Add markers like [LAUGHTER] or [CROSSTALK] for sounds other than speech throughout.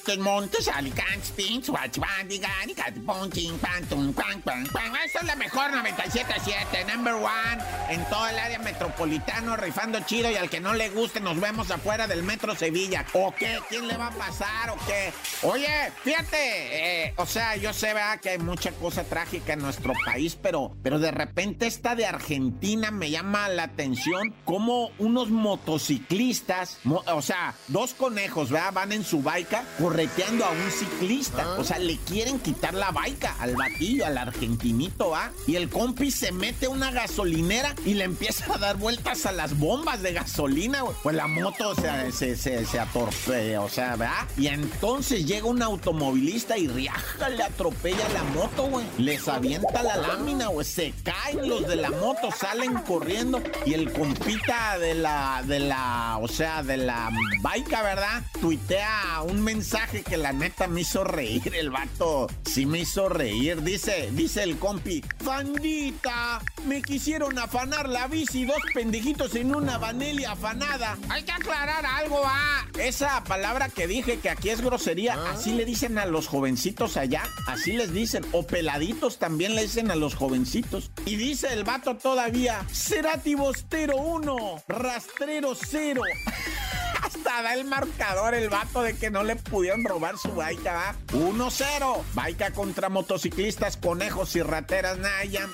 Montes, Montes, Alicantes, Pins, Guachibandigan, Catiponching, Pantum, Pan, Pan, Pan. Esta es la mejor 97.7, number one, en todo el área metropolitano, rifando chido y al que no le guste nos vemos afuera del Metro Sevilla. ¿O qué? ¿Quién le va a pasar o qué? Oye, fíjate, eh, o sea, yo sé, ¿verdad? que hay mucha cosa trágica en nuestro país, pero, pero de repente esta de Argentina me llama la atención como unos motociclistas, mo- o sea, dos conejos, ¿verdad? Van en su baica correteando a un ciclista. O sea, le quieren quitar la baica al batillo, al argentinito, ¿va? Y el compi se mete a una gasolinera y le empieza a dar vueltas a las bombas de gasolina, güey. Pues la moto o sea, se, se, se atorpea, o sea, ¿verdad? Y entonces llega un automovilista y riaja, le atropella la moto, güey. Les avienta la lámina, güey. Se caen los de la moto, salen corriendo y el compita de la, de la, o sea, de la baica, ¿verdad? Tuitea un mensaje que la neta me hizo reír. El vato sí me hizo reír. Dice, dice el compi, bandita, me quisieron afanar la bici, dos pendejitos en una vanelia afanada. Hay que aclarar algo, ah. Esa palabra que dije que aquí es grosería, así le dicen a los jovencitos allá, así les dicen, o peladitos también le dicen a los jovencitos. Y dice el vato todavía, Cerati Bostero 1, Rastrero 0. [LAUGHS] [LAUGHS] Hasta da el marcador el vato de que no le pudieron robar su baica, ¿va? 1-0. Baica contra motociclistas, conejos y rateras Nayan.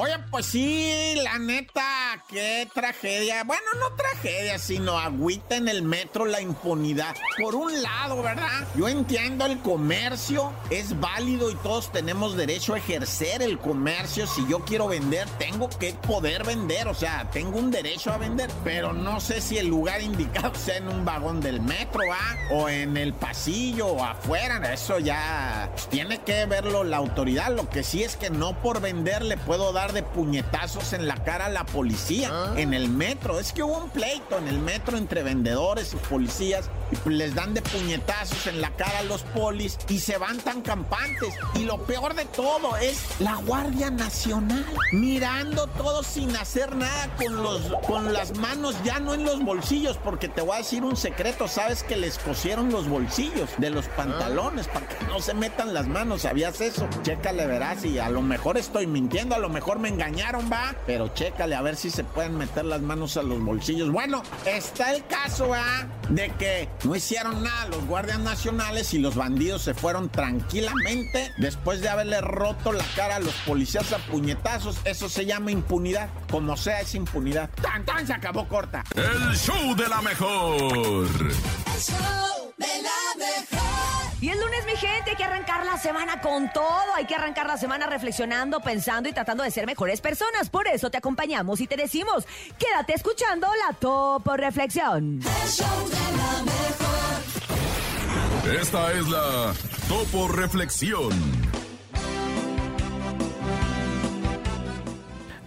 Oye, pues sí, la neta, qué tragedia. Bueno, no tragedia, sino agüita en el metro la impunidad. Por un lado, ¿verdad? Yo entiendo el comercio, es válido y todos tenemos derecho a ejercer el comercio. Si yo quiero vender, tengo que poder vender, o sea, tengo un derecho a vender. Pero no sé si el lugar indicado sea en un vagón del metro, ¿va? O en el pasillo o afuera. Eso ya tiene que verlo la autoridad. Lo que sí es que no por vender le puedo dar de puñetazos en la cara a la policía en el metro. Es que hubo un pleito en el metro entre vendedores y policías y les dan de puñetazos en la cara a los polis y se van tan campantes. Y lo peor de todo es la Guardia Nacional mirando todo sin hacer nada con, los, con las manos ya no en los bolsillos porque te voy a decir un secreto. Sabes que les cosieron los bolsillos de los pantalones para que no se metan las manos. ¿Sabías eso? Chécale, verás. Y a lo mejor estoy mintiendo, a lo mejor me engañaron, va. Pero chécale a ver si se pueden meter las manos a los bolsillos. Bueno, está el caso, va, de que no hicieron nada los guardias nacionales y los bandidos se fueron tranquilamente después de haberle roto la cara a los policías a puñetazos. Eso se llama impunidad. Como sea, es impunidad. ¡Tan, tan! Se acabó corta. El show de la mejor. El show de la mejor. Y el lunes, mi gente, hay que arrancar la semana con todo. Hay que arrancar la semana reflexionando, pensando y tratando de ser mejores personas. Por eso te acompañamos y te decimos, quédate escuchando la Topo Reflexión. El show de la mejor. Esta es la Topo Reflexión.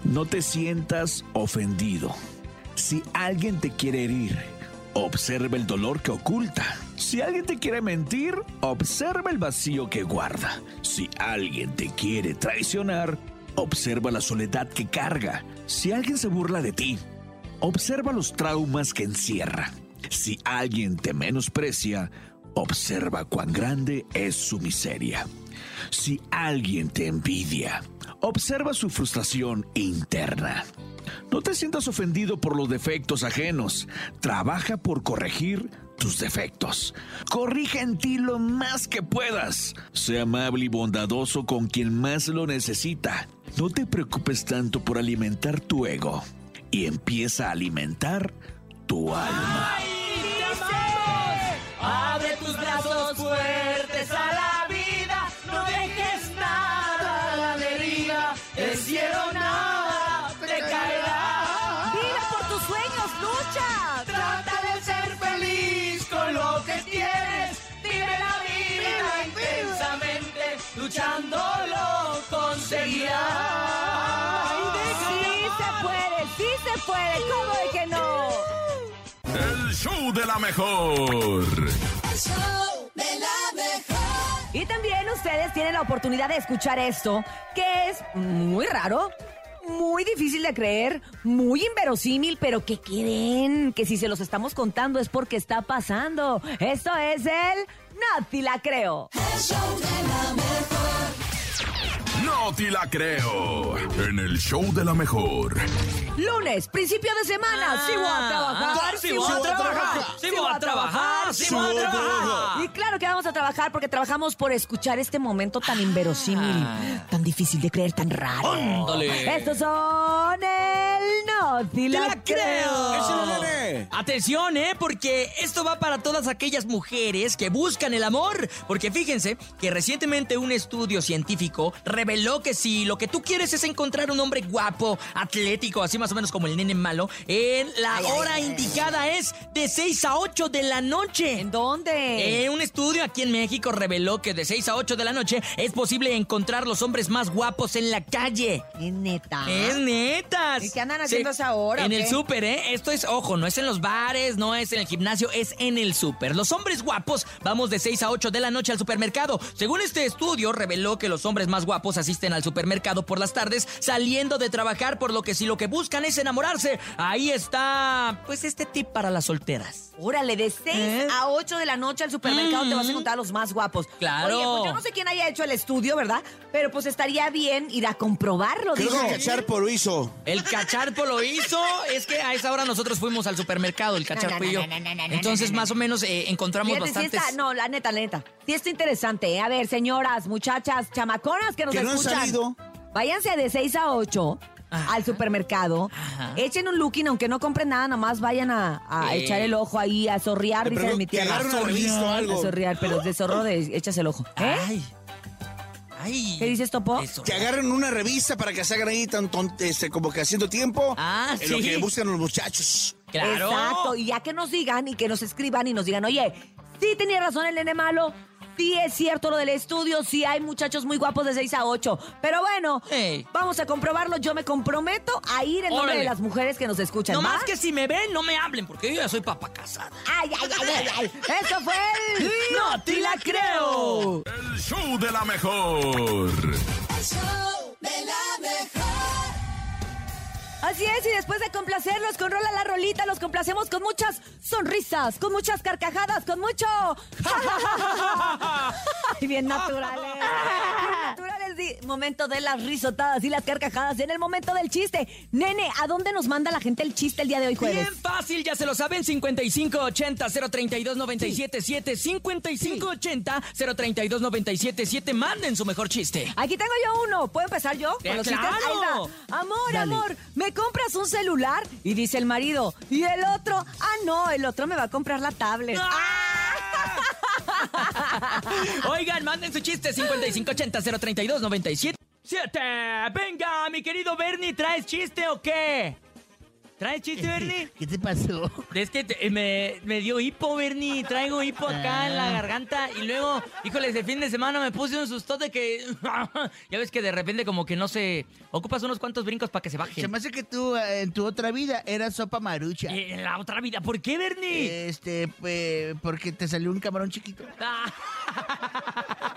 No te sientas ofendido. Si alguien te quiere herir, observa el dolor que oculta. Si alguien te quiere mentir, observa el vacío que guarda. Si alguien te quiere traicionar, observa la soledad que carga. Si alguien se burla de ti, observa los traumas que encierra. Si alguien te menosprecia, observa cuán grande es su miseria. Si alguien te envidia, observa su frustración interna. No te sientas ofendido por los defectos ajenos. Trabaja por corregir tus defectos. Corrige en ti lo más que puedas. Sea amable y bondadoso con quien más lo necesita. No te preocupes tanto por alimentar tu ego y empieza a alimentar tu alma. Abre tus brazos fuertes show de la mejor. El show de la mejor. Y también ustedes tienen la oportunidad de escuchar esto, que es muy raro, muy difícil de creer, muy inverosímil, pero que creen que si se los estamos contando es porque está pasando. Esto es el No te la creo. El show de la mejor. No te la creo. En el show de la mejor. Lunes, principio de semana. sí voy a trabajar. Ah, sí voy a trabajar. Sí voy a trabajar. Sí voy a trabajar. Y claro que vamos a trabajar porque trabajamos por escuchar este momento tan inverosímil, tan difícil de creer, tan raro. Ándale. Estos son el No te la, la creo. Nene. Atención, ¿eh? Porque esto va para todas aquellas mujeres que buscan el amor. Porque fíjense que recientemente un estudio científico reveló que si lo que tú quieres es encontrar un hombre guapo, atlético, así más o menos como el nene malo, en la hora indicada es de 6 a 8 de la noche. ¿En dónde? Eh, un estudio aquí en México reveló que de 6 a 8 de la noche es posible encontrar los hombres más guapos en la calle. Es neta. Es neta. ¿Y qué andan haciendo a esa hora, En el súper, ¿eh? Esto es, ojo, no es en los bares, no es en el gimnasio, es en el súper. Los hombres guapos vamos de 6 a 8 de la noche al supermercado. Según este estudio, reveló que los hombres más guapos asisten al supermercado por las tardes saliendo de trabajar, por lo que si lo que buscan es enamorarse, ahí está, pues, este tip para las solteras. Órale, de 6 ¿Eh? a 8 de la noche al supermercado te vas a encontrar a los más guapos. Claro. Oye, pues yo no sé quién haya hecho el estudio, ¿verdad? Pero pues estaría bien ir a comprobarlo, Creo digo. que Cacharpo lo hizo. El cacharpo lo hizo. Es que a esa hora nosotros fuimos al supermercado, el cacharpo y yo. Entonces, más o menos eh, encontramos Fíjate, sí bastantes. está- no, la neta, la neta. Sí está interesante, ¿eh? A ver, señoras, muchachas, chamaconas que nos Que no han escuchan. salido. Váyanse de 6 a 8 Ajá. al supermercado. Ajá. Echen un looking, aunque no compren nada, nomás vayan a, a Eh. echar el ojo ahí, a zorrear, dice mi revista o A zorrear, pero de zorro de echas el ojo. ¿Eh? Ay. Ay. ¿Qué dices, Topo? Eso. Que agarren una revista para que se hagan ahí tan ton- este, como que haciendo tiempo. Ah, en lo sí. que buscan los muchachos. Claro. Exacto, y ya que nos digan y que nos escriban y nos digan, oye, sí tenía razón el nene malo, sí es cierto lo del estudio, sí hay muchachos muy guapos de 6 a 8. Pero bueno, Ey. vamos a comprobarlo. Yo me comprometo a ir en nombre Órale. de las mujeres que nos escuchan. No ¿va? más que si me ven, no me hablen, porque yo ya soy papá casada. ¡Ay, ay, ay, ay, ay! ¡Eso fue el... ¡No te la creo! El show de la mejor. El show de la mejor. Así es, y después de complacerlos con Rola la Rolita, los complacemos con muchas sonrisas, con muchas carcajadas, con mucho... [LAUGHS] [LAUGHS] Ay, bien naturales. Bien naturales, sí. Momento de las risotadas y las carcajadas en el momento del chiste. Nene, ¿a dónde nos manda la gente el chiste el día de hoy jueves? Bien fácil, ya se lo saben, 5580-032-977, 5580-032-977, manden su mejor chiste. Aquí tengo yo uno. ¿Puedo empezar yo? Eh, Con los claro. Ahí va. Amor, Dale. amor, ¿me compras un celular? Y dice el marido. Y el otro, ah, no, el otro me va a comprar la tablet. [LAUGHS] [LAUGHS] Oigan, manden su chiste 5580-032-977. Venga, mi querido Bernie, ¿traes chiste o qué? ¿Traes chiste, Bernie? [LAUGHS] ¿Qué te pasó? Es que te- me, me dio hipo, Bernie. Traigo hipo acá en la garganta. Y luego, híjoles, el fin de semana me puse un sustote que. [LAUGHS] ya ves que de repente, como que no se. Ocupas unos cuantos brincos para que se baje. Se me hace que tú eh, en tu otra vida eras sopa marucha. Eh, En la otra vida. ¿Por qué, Bernie? Este, pues, porque te salió un camarón chiquito. [LAUGHS]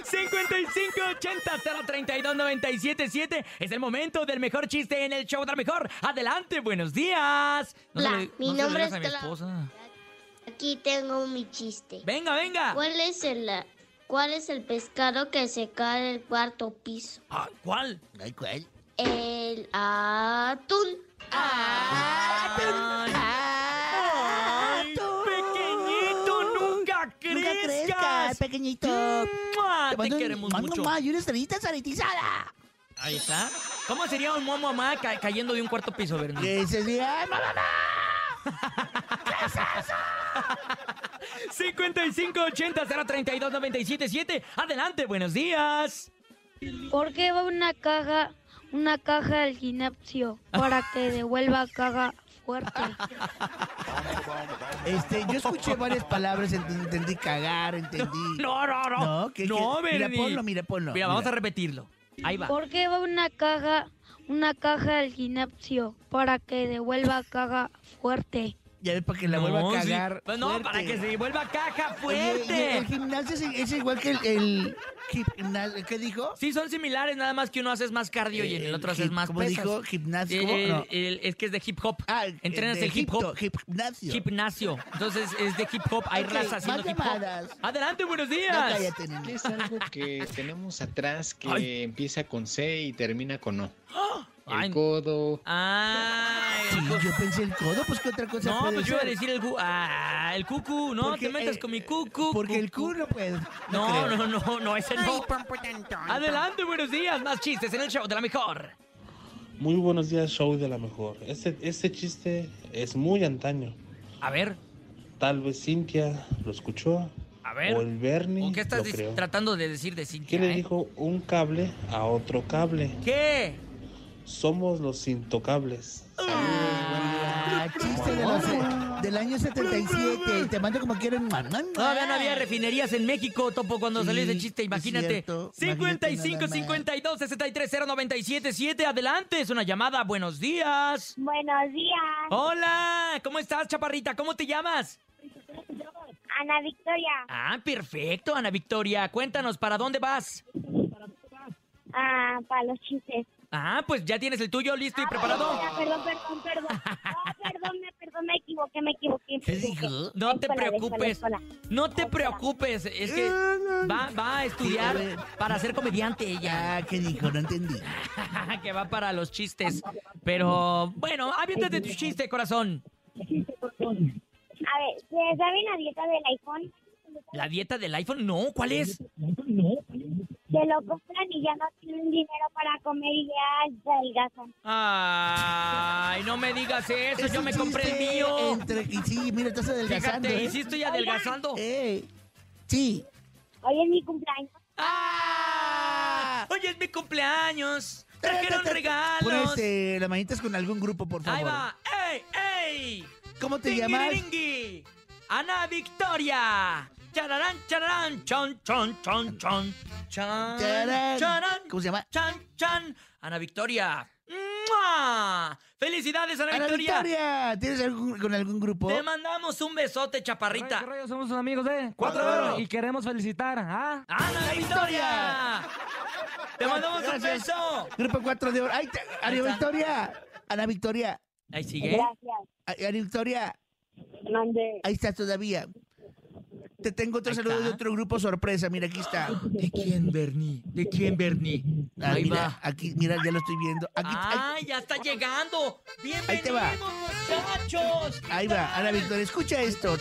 Ah. 5580-032-977 es el momento del mejor chiste en el show de la mejor. Adelante, buenos días. No mi no nombre es a mi esposa. Aquí tengo mi chiste. Venga, venga. ¿Cuál es el cuál es el pescado que se cae del cuarto piso? Ah, ¿Cuál? ¿cuál? El atún. Ay, ay, pequeñito, nunca crezcas. Nunca crezcas, pequeñito. Te, mando un- queremos mando mucho. más y una estrellita sanitizada. Ahí está. ¿Cómo sería un mamá mamá ca- cayendo de un cuarto piso, Bernie? Se diga, ¡ay, mamá! 5580-032-977. Adelante, buenos días. ¿Por qué va una caja una caja al gimnasio para que devuelva caja fuerte? [LAUGHS] Este, yo escuché varias palabras, ent- entendí cagar, entendí... [LAUGHS] No, no, no. No, ¿qué- no, qué? Mira, ponlo, mira, ponlo, Mira, vamos mira. a repetirlo. Ahí va. ¿Por qué va una caja una caja al gimnasio para que devuelva caja fuerte? Ya ves, para que la vuelva No, a sí. cagar. Pues no, fuerte. para que se vuelva caja Oye, y fuerte. el gimnasio es, es igual que el, el gimnasio. ¿Qué dijo? Sí, son similares, nada más que uno haces más cardio y en el otro Eh, haces hip- más ¿Cómo pesas. dijo? ¿Gimnasio? El- ¿Cómo? el- No. el- es que es de hip hop. Ah, Entrenas de el hip hop. Gimnasio. Gimnasio. Entonces es de hip hop. Hay Ok, raza haciendo hip hop. Adelante, buenos No, días. cállate. ¿Qué es algo que tenemos atrás que Ay. empieza con C y termina con O? Ay. El codo. Ay, Sí, yo pensé el codo, pues qué otra cosa No, puede pues yo iba a decir el, ah, el cucu. No Porque, te metas eh, con mi cucu. Porque el cucu. culo, pues. No, creo. no, no, no, ese no. Adelante, buenos días. Más chistes en el show de la mejor. Muy buenos días, show de la mejor. Este, este chiste es muy antaño. A ver, Tal vez Cintia lo escuchó. a ver. O el Bernie ¿O qué estás lo dis- creó. tratando de decir de ¿Qué Cintia? le eh? dijo un cable a otro cable? ¿Qué? Somos los intocables. Ah, chiste de los, del año 77. Te mando como quieren. Todavía no había refinerías en México, Topo, cuando Sí, salió ese chiste, es imagínate. cierto. 55 Imagínate nada 52 63 097 7. Adelante, es una llamada. Buenos días. Buenos días, Hola, ¿cómo estás, chaparrita? ¿Cómo te llamas? Ana Victoria. Ah, perfecto, Ana Victoria. Cuéntanos, ¿para dónde vas? Ah, para los chistes. Ah, pues ya tienes el tuyo listo y preparado. Ah, perdón, perdón, perdón. No, perdón, me, perdón, me equivoqué, me equivoqué. ¿Qué dijo? No te preocupes. No te preocupes. Es que va, va a estudiar para ser comediante ella. Ah, ¿qué dijo? No entendí. [LAUGHS] que va para los chistes. Pero bueno, aviéntate tu chiste, corazón. A ver, ¿se saben la dieta del iPhone? ¿La dieta del iPhone? No, ¿cuál es? Se lo compran y ya no tienen dinero para comer y ya adelgazan. Ay, no me digas eso, Es yo me compré el mío. entre- y sí, mira, estás adelgazando. Fíjate, ¿eh? y sí estoy adelgazando. Eh, sí. Hoy es mi cumpleaños. ¡Ah! Hoy es mi cumpleaños. Trajeron regalos. este, las manitas con algún grupo, por favor. Ahí va. ¡Ey, ey! ¿Cómo te llamas? Ana Victoria. Chararán, chararán, chon, chon, chon, chon. Chan, Charán. ¿Cómo se llama? chan, chan. Ana Victoria. ¡Mua! ¡Felicidades, Ana, Ana Victoria! Victoria, ¿tienes algún, con algún grupo? Te mandamos un besote, chaparrita. Somos amigos de Cuatro Oro. y queremos felicitar a ¡Ana Victoria! ¡Te mandamos un beso! Grupo 4 de oro. ¡Ay, te- Ana. Victoria! Ana Victoria. Ahí sigue. Gracias. Ay, Ana Victoria. Mande. Ahí estás todavía. Te tengo otro Ahí saludo de otro grupo sorpresa. Mira, aquí está. ¿De quién, Bernie? ¿De quién, Bernie? Ah, Ahí mira, va. aquí, mira, ya lo estoy viendo. Aquí, ay, ¡Ay, ya está llegando! Ahí te va. ¡Bienvenidos, muchachos! ahí va, Ana Victoria. Escucha esto.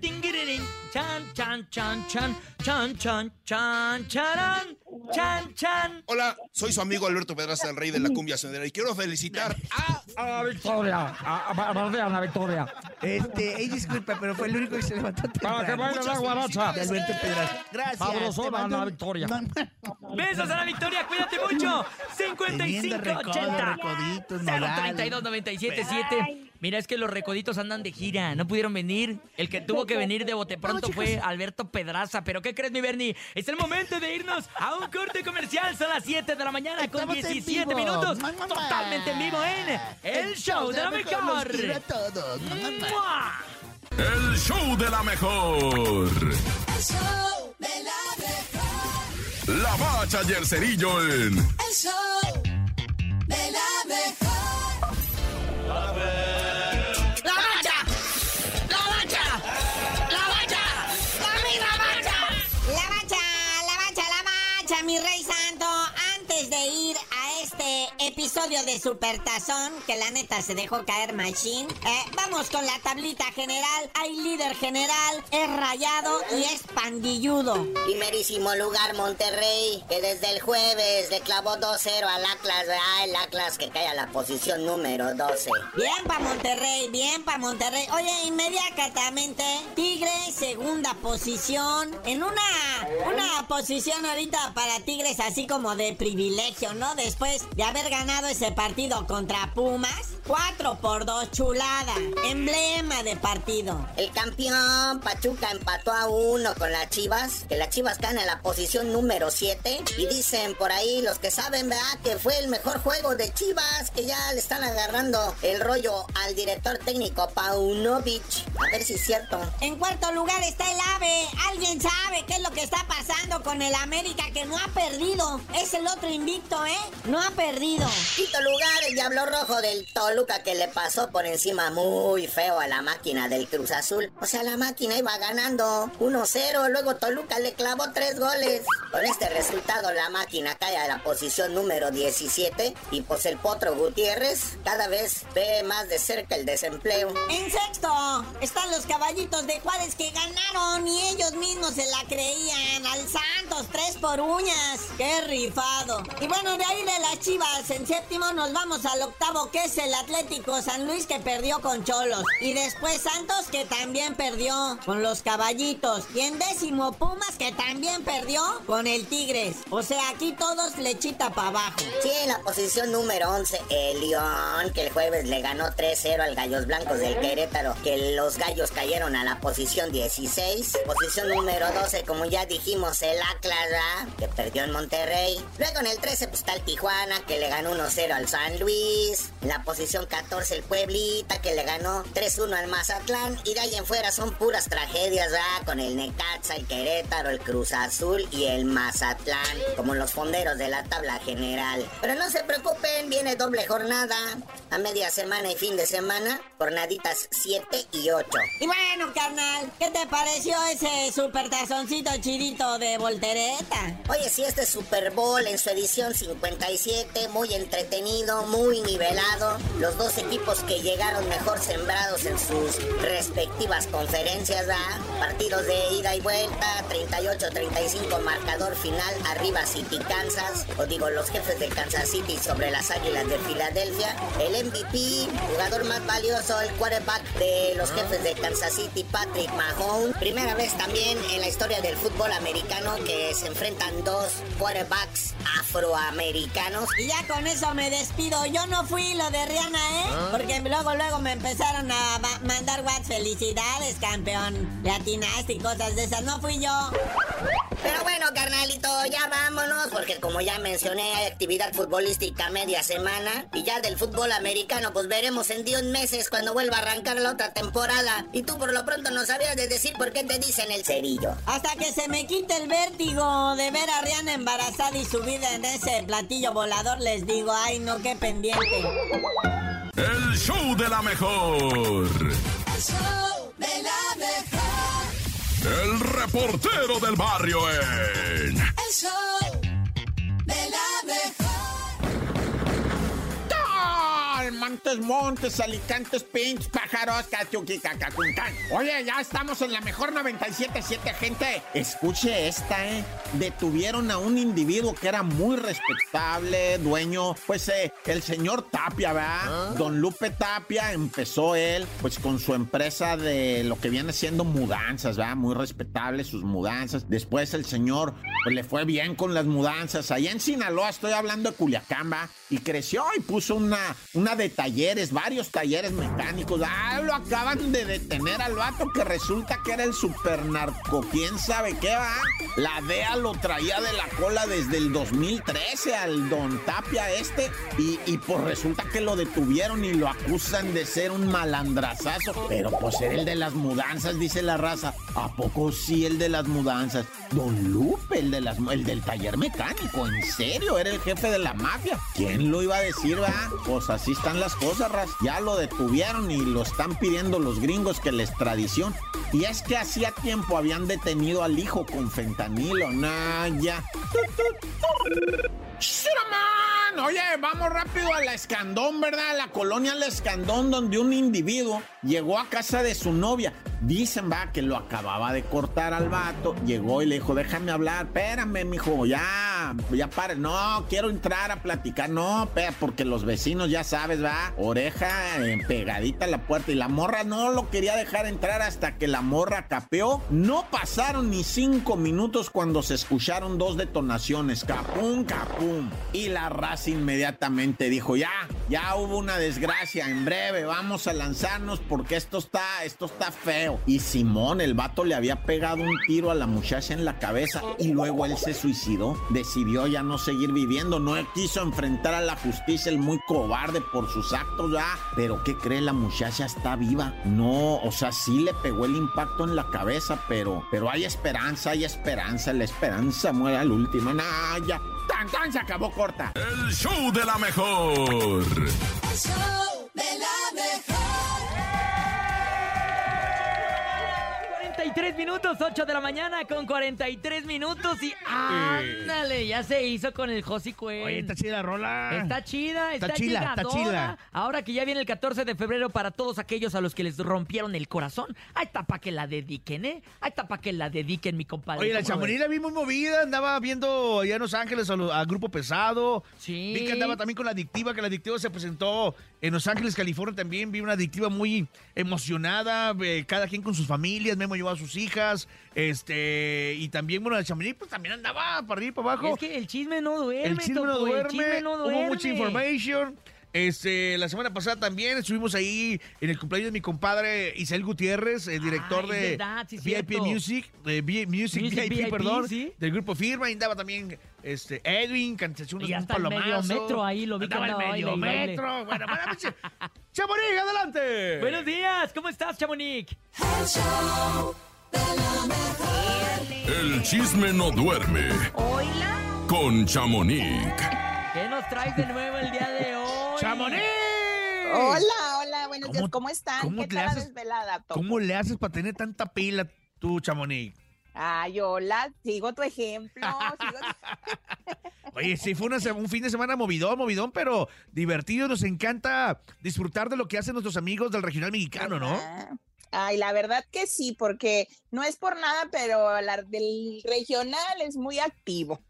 Tinguirirín, Chan, chan, chan, chan, chan, chan, chan, charán, chan, chan. Hola, soy su amigo Alberto Pedraza, el rey de la cumbia sonera, y quiero felicitar a... Ana Victoria. A, a, días, Ana Victoria. Este, ey, disculpa, pero fue el único que se levantó Para que temprano. baile la guaracha. De Alberto Pedraza. Gracias. Sabrosona, Ana un- Victoria. [LAUGHS] Besos, Ana Victoria, cuídate mucho. 55 recodo, 80 recoditos, 032 97 7. Mira, es que los recoditos andan de gira, no pudieron venir. El que tuvo que venir de bote pronto fue Alberto Pedraza. ¿Pero qué crees, mi Bernie? Es el momento de irnos a un corte comercial. Son las 7 de la mañana con Estamos en 17 vivo. minutos. Totalmente en vivo en El Show de la Mejor. El show de la mejor. El show de la mejor. La bacha y el cerillo en El show de Super Tazón, que la neta se dejó caer Machine, eh, vamos con la tablita general. Hay líder general, es rayado y es pandilludo. Primerísimo lugar Monterrey, que desde el jueves le clavó 2-0 al Atlas, ¿verdad? El Atlas que cae a la posición número 12. Bien pa' Monterrey, bien pa' Monterrey. Oye, inmediatamente, Tigre, segunda posición. En una, una posición ahorita para Tigres así como de privilegio, ¿no? Después de haber ganado ese partido contra Pumas? 4 por 2 chulada. Emblema de partido. El campeón Pachuca empató a uno con las Chivas, que las Chivas caen en la posición número 7. Y dicen por ahí los que saben, ¿verdad? Que fue el mejor juego de Chivas, que ya le están agarrando el rollo al director técnico Paunovic. A ver si es cierto. En cuarto lugar está el AVE. ¿Alguien sabe qué es lo que está pasando con el América que no ha perdido? Es el otro invicto, ¿eh? No ha perdido. Quinto lugar, el Diablo Rojo del Toluca que le pasó por encima muy feo a la máquina del Cruz Azul. O sea, la máquina iba ganando 1-0, luego Toluca le clavó tres goles. Con este resultado la máquina cae a la posición número 17 y pues el Potro Gutiérrez cada vez ve más de cerca el desempleo. En sexto están los caballitos de Juárez que ganaron y ellos mismos se la creían. Al Santos, tres por uñas. ¡Qué rifado! Y bueno, de ahí de las chivas, en séptimo nos vamos al octavo que es el Atlético San Luis que perdió con Cholos. Y después Santos que también perdió con los caballitos. Y en décimo Pumas que también perdió con el Tigres. O sea, aquí todos flechita para abajo. Sí, en la posición número 11, el León, que el jueves le ganó 3-0 al Gallos Blancos del Querétaro, que los Gallos cayeron a la posición 16. Posición número 12, como ya dijimos, el Atlas, que perdió en Monterrey. Luego en el 13 pues, está el Tijuana, que le ganó 1-0 al San Luis. En la posición 14 el Pueblita, que le ganó 3-1 al Mazatlán. Y de ahí en fuera son puras tragedias, ¿verdad? Con el Necaxa, el Querétaro, el Cruz Azul y el Mazatlán, como los fonderos de la tabla general. Pero no se preocupen, viene doble jornada. A media semana y fin de semana, jornaditas 7 y 8. Y bueno, carnal, ¿qué te pareció ese super tazoncito chidito de voltereta? Oye, si este Super Bowl en su edición 57, muy entretenido, muy nivelado. Los dos equipos que llegaron mejor sembrados en sus respectivas conferencias, ¿verdad? Partidos de ida y vuelta, 38-35 marcador final, arriba City Kansas, o digo los jefes de Kansas City sobre las Águilas de Filadelfia. El MVP, jugador más valioso, el quarterback de los jefes de Kansas City, Patrick Mahomes. Primera vez también en la historia del fútbol americano que se enfrentan dos quarterbacks afroamericanos. Y ya con eso me despido. Yo no fui lo de Rihanna, ¿eh? Porque luego, luego me empezaron a ma- mandar WhatsApp. Felicidades, campeón. Le atinaste y cosas de esas. No fui yo. Pero bueno, carnalito, ya vámonos, porque como ya mencioné, hay actividad futbolística media semana. Y ya del fútbol americano, pues veremos en 10 meses cuando vuelva a arrancar la otra temporada. Y tú por lo pronto no sabías de decir por qué te dicen el cerillo. Hasta que se me quite el vértigo de ver a Rihanna embarazada y subida en ese platillo volador, les digo, ay no, qué pendiente. El show de la mejor. El show de la mejor. El reportero del barrio en. El show de Montes, montes, alicantes, pinch, pájaros, cachuqui, cacacuncán. Oye, ya estamos en la mejor 97.7, gente. Escuche esta, ¿eh? Detuvieron a un individuo que era muy respetable, dueño, pues eh, el señor Tapia, ¿verdad? Don Lupe Tapia empezó él, pues con su empresa de lo que viene siendo mudanzas, ¿verdad? Muy respetable sus mudanzas. Después el señor, pues le fue bien con las mudanzas. Allá en Sinaloa, estoy hablando de Culiacán, ¿va? Y creció y puso una, una de talleres, varios talleres mecánicos. Ah, lo acaban de detener al vato que resulta que era el super narco. ¿Quién sabe qué va? La DEA lo traía de la cola desde el 2013 al don Tapia este. Y, y pues resulta que lo detuvieron y lo acusan de ser un malandrazazo. Pero pues era el de las mudanzas, dice la raza. ¿A poco sí el de las mudanzas? Don Lupe, el, de las, el del taller mecánico. ¿En serio? Era el jefe de la mafia. ¿Quién lo iba a decir, va? Pues así están las cosas. Ya lo detuvieron y lo están pidiendo los gringos que la extradición. Y es que hacía tiempo habían detenido al hijo con fentanilo. Nah, ya. ¡Shiraman! Oye, vamos rápido a la Escandón, ¿verdad? A la colonia La Escandón, donde un individuo llegó a casa de su novia. Dicen, va, que lo acababa de cortar al vato. Llegó y le dijo, déjame hablar. Espérame, mijo, ya ya, pare. No, quiero entrar a platicar. No, pe- porque los vecinos, ya sabes, va, oreja eh, pegadita a la puerta. Y la morra no lo quería dejar entrar hasta que la morra capeó. No pasaron ni cinco minutos cuando se escucharon dos detonaciones. Capum, capum. Y la raza inmediatamente dijo, ya, ya hubo una desgracia. En breve vamos a lanzarnos porque esto está, esto está feo. Y Simón, el vato, le había pegado un tiro a la muchacha en la cabeza y luego él se suicidó. Decidió ya no seguir viviendo. No quiso enfrentar a la justicia, el muy cobarde por sus actos, ya. Pero ¿qué cree? La muchacha está viva. No, o sea, sí le pegó el impacto en la cabeza, pero, pero hay esperanza, hay esperanza. La esperanza muere al último. Nah, ya. Tan, tan, se acabó corta. El show de la mejor. El show de la 43 minutos, 8 de la mañana con 43 minutos y ándale, ya se hizo con el Josi Cuen. Oye, está chida la rola. Está chida, está, Está chila, está chila. Ahora que ya viene el 14 de febrero para todos aquellos a los que les rompieron el corazón, ahí está para que la dediquen, ¿eh? Ahí está para que la dediquen, mi compadre. Oye, la ¿Cómo lo chamonix ves? la vi muy movida, andaba viendo allá en Los Ángeles a lo- al grupo pesado. Sí. Vi que andaba también con la adictiva, que la adictiva se presentó en Los Ángeles, California también. Vi una adictiva muy emocionada, eh, cada quien con sus familias, Memo llevó a sus hijas, este, y también, bueno, la chamonix pues también andaba para arriba y para abajo. Es que el chisme no duerme, el chisme no el duerme, chisme no hubo mucha duerme. information. Este, la semana pasada también estuvimos ahí en el cumpleaños de mi compadre Isabel Gutiérrez, el director Ah, de verdad, sí, VIP cierto. Music, de V- Music, Music VIP, VIP, perdón, sí. del grupo Firma, y andaba también este, Edwin, cantaste unos Y un hasta el medio metro ahí lo vi que Andaba el medio baile metro. Bueno, buenas noches. [LAUGHS] Chamonix, adelante. Buenos días, ¿cómo estás, Chamonix? El show de la mejor. El chisme no duerme Hola. con Chamonix. ¿Qué nos traes de nuevo el día de hoy? ¡Chamonix! Hola, hola, buenos días. ¿Cómo- ¿Cómo están? cómo ¿Qué tal la haces- desvelada, Topo? ¿Cómo le haces para tener tanta pila tú, Chamonix? Ay, hola, sigo tu ejemplo. sigo- [LAUGHS] Oye, sí, fue una un fin de semana movidón, movidón, pero divertido. Nos encanta disfrutar de lo que hacen nuestros amigos del regional mexicano, ¿no? Ay, la verdad que sí, porque no es por nada, pero la del regional es muy activo.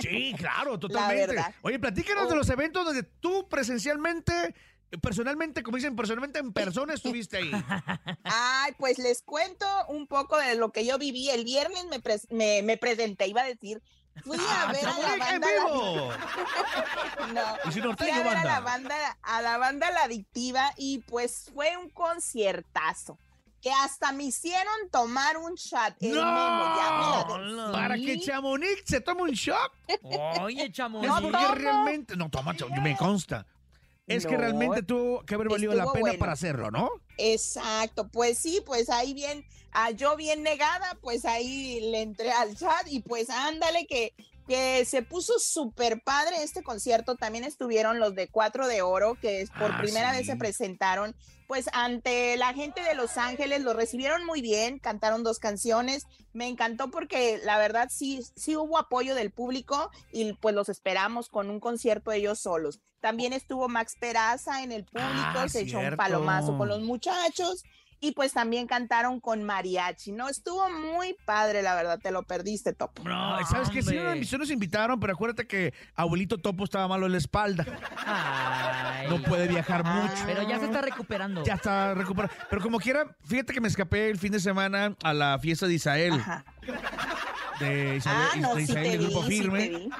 Sí, claro, [LAUGHS] totalmente. verdad. Oye, platícanos Oh. de los eventos donde tú presencialmente, personalmente, como dicen, personalmente en persona estuviste ahí. [LAUGHS] Ay, pues les cuento un poco de lo que yo viví. El viernes me, pres- me, me presenté, iba a decir. Fui a ¡Ah, ver a la banda. vivo! [LAUGHS] No, Y si fui norteño, a ver a la banda. a la banda La Adictiva y pues fue un conciertazo. Que hasta me hicieron tomar un shot. El ¡No! Memo, ya Para Sí. que Chamonix se tome un shot. Oye, Chamonix. Es No realmente. No, toma, me consta. Es que realmente tuvo que haber valido la pena bueno. para hacerlo, ¿no? Exacto, pues sí, pues ahí bien, ah, yo bien negada, pues ahí le entré al chat y pues ándale que, que se puso súper padre este concierto. También estuvieron los de Cuatro de Oro, que por Ah, primera sí. vez se presentaron, pues ante la gente de Los Ángeles, lo recibieron muy bien, cantaron dos canciones. Me encantó porque la verdad sí, sí hubo apoyo del público y pues los esperamos con un concierto ellos solos. También estuvo Max Peraza en el público, Ah, se echó un palomazo con los muchachos y pues también cantaron con mariachi, ¿no? Estuvo muy padre, la verdad, te lo perdiste, Topo. No, ¿sabes qué? Sí, hombre. una- sí nos invitaron, pero acuérdate que abuelito Topo estaba malo en la espalda. Ay. No puede viajar Ah. mucho. Pero ya se está recuperando. Ya está recuperado. Pero como quiera, fíjate que me escapé el fin de semana a la fiesta de Isael. Ajá. De Isabel, Ah, no, de sí del grupo vi, sí Firme. te vi.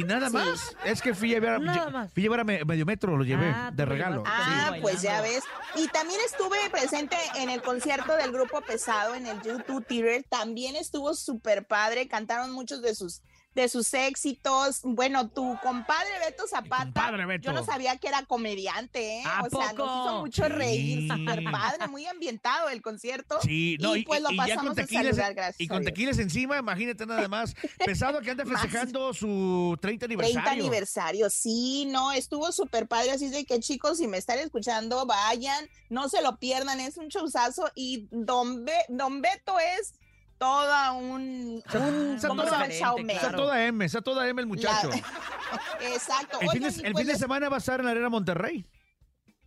y nada Sí. más. Es que fui a llevar, Nada lle- más. fui a llevar a medio metro, lo llevé Ah, de regalo. Ah, Sí. pues ya ves. Y también estuve presente en el concierto del grupo pesado en el YouTube Theater. También estuvo súper padre. Cantaron muchos de sus de sus éxitos. Bueno, tu compadre Beto Zapata. compadre Beto. Yo no sabía que era comediante, ¿eh? ¿A O sea, nos hizo mucho reír. Sí. Padre, muy ambientado el concierto. Sí, no, y, pues lo y pasamos con a saludar, gracias y con Dios. tequilas encima, imagínate nada más. Pesado que anda [LAUGHS] festejando su 30 aniversario. 30 aniversario, sí, no, estuvo súper padre, así de que chicos, si me están escuchando, vayan, no se lo pierdan, es un showzazo y Don, Be- Don Beto es toda un, un Está ¿cómo se toda-. Está toda M, está toda M el muchacho. [LAUGHS] Exacto. El fin, de, el pues fin de les- semana va a estar en la Arena Monterrey.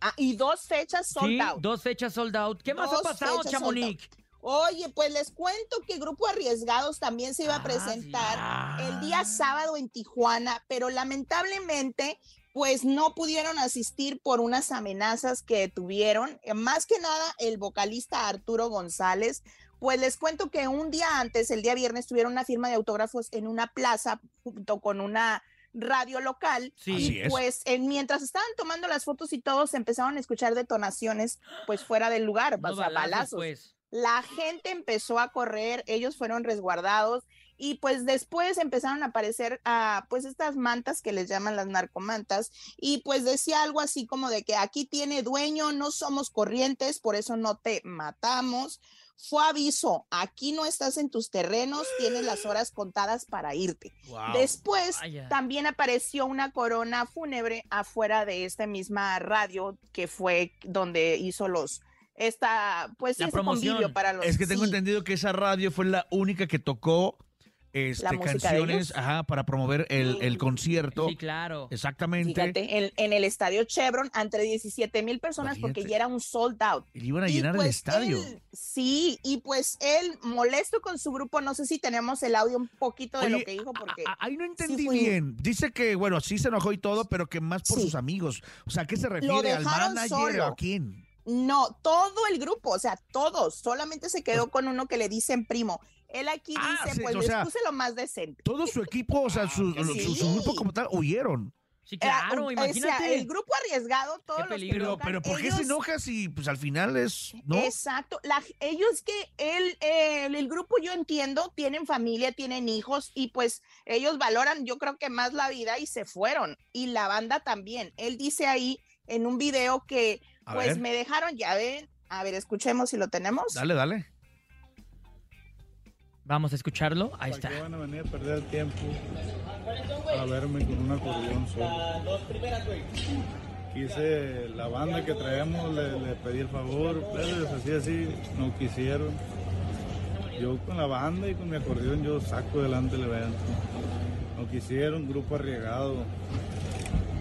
ah, y dos fechas sold Sí, out. dos fechas sold out. ¿Qué más ha pasado, Chamonix? Oye, pues les cuento que Grupo Arriesgados también se iba a Ah, presentar el día sábado en Tijuana, pero lamentablemente pues no pudieron asistir por unas amenazas que tuvieron. Eh, Más que nada el vocalista Arturo González, pues les cuento que un día antes, el día viernes, tuvieron una firma de autógrafos en una plaza junto con una radio local Sí. Y es. pues en- mientras estaban tomando las fotos y todos empezaron a escuchar detonaciones pues fuera del lugar, Unos o sea, balazos, balazos. pues. La gente empezó a correr, ellos fueron resguardados y pues después empezaron a aparecer ah, pues estas mantas que les llaman las narcomantas y pues decía algo así como de que aquí tiene dueño, no somos corrientes, por eso no te matamos. Fue aviso, aquí no estás en tus terrenos, tienes las horas contadas para irte. Wow. Después Vaya. también apareció una corona fúnebre afuera de esta misma radio que fue donde hizo los esta pues La ese promoción. convivio para los Es que tengo sí. entendido que esa radio fue la única que tocó este, ¿La música de canciones ajá, para promover el, el concierto. Sí, claro. Exactamente. Fíjate, en, en el estadio Chevron, entre 17 mil personas, porque ya era un sold out. Y iban a Y, llenar el pues, estadio. él- sí, y pues él molesto con su grupo, no sé si tenemos el audio un poquito de lo que dijo, porque... Ahí no entendí bien. Dice que, bueno, sí se enojó y todo, pero que más por Sí. sus amigos. O sea, ¿a qué se refiere? ¿Al manager solo. o a quién? No, todo el grupo, o sea, todos, solamente se quedó con uno que le dicen primo. Él aquí dice, Pues Ah, sí, pues o les sea, puse lo más decente. Todo su equipo, o sea, su, que su- sí. su grupo como tal, huyeron. Sí, Era un- o sea, el grupo arriesgado, todos los que Pero, ¿por qué se ellos- enoja si pues al final es, no? Exacto. La- ellos que él, eh, el grupo yo entiendo, tienen familia, tienen hijos y pues ellos valoran yo creo que más la vida y se fueron. Y la banda también. Él dice ahí en un video que A pues ver. me dejaron, ya ven, a ver, escuchemos si lo tenemos. Dale, dale. Vamos a escucharlo. Ahí está. ¿Para qué van a venir a perder el tiempo a verme con un acordeón solo? Quise, la banda que traemos, le, le pedí el favor, pero así, así, no quisieron. Yo con la banda y con mi acordeón yo saco adelante el evento. No quisieron, grupo arriesgado.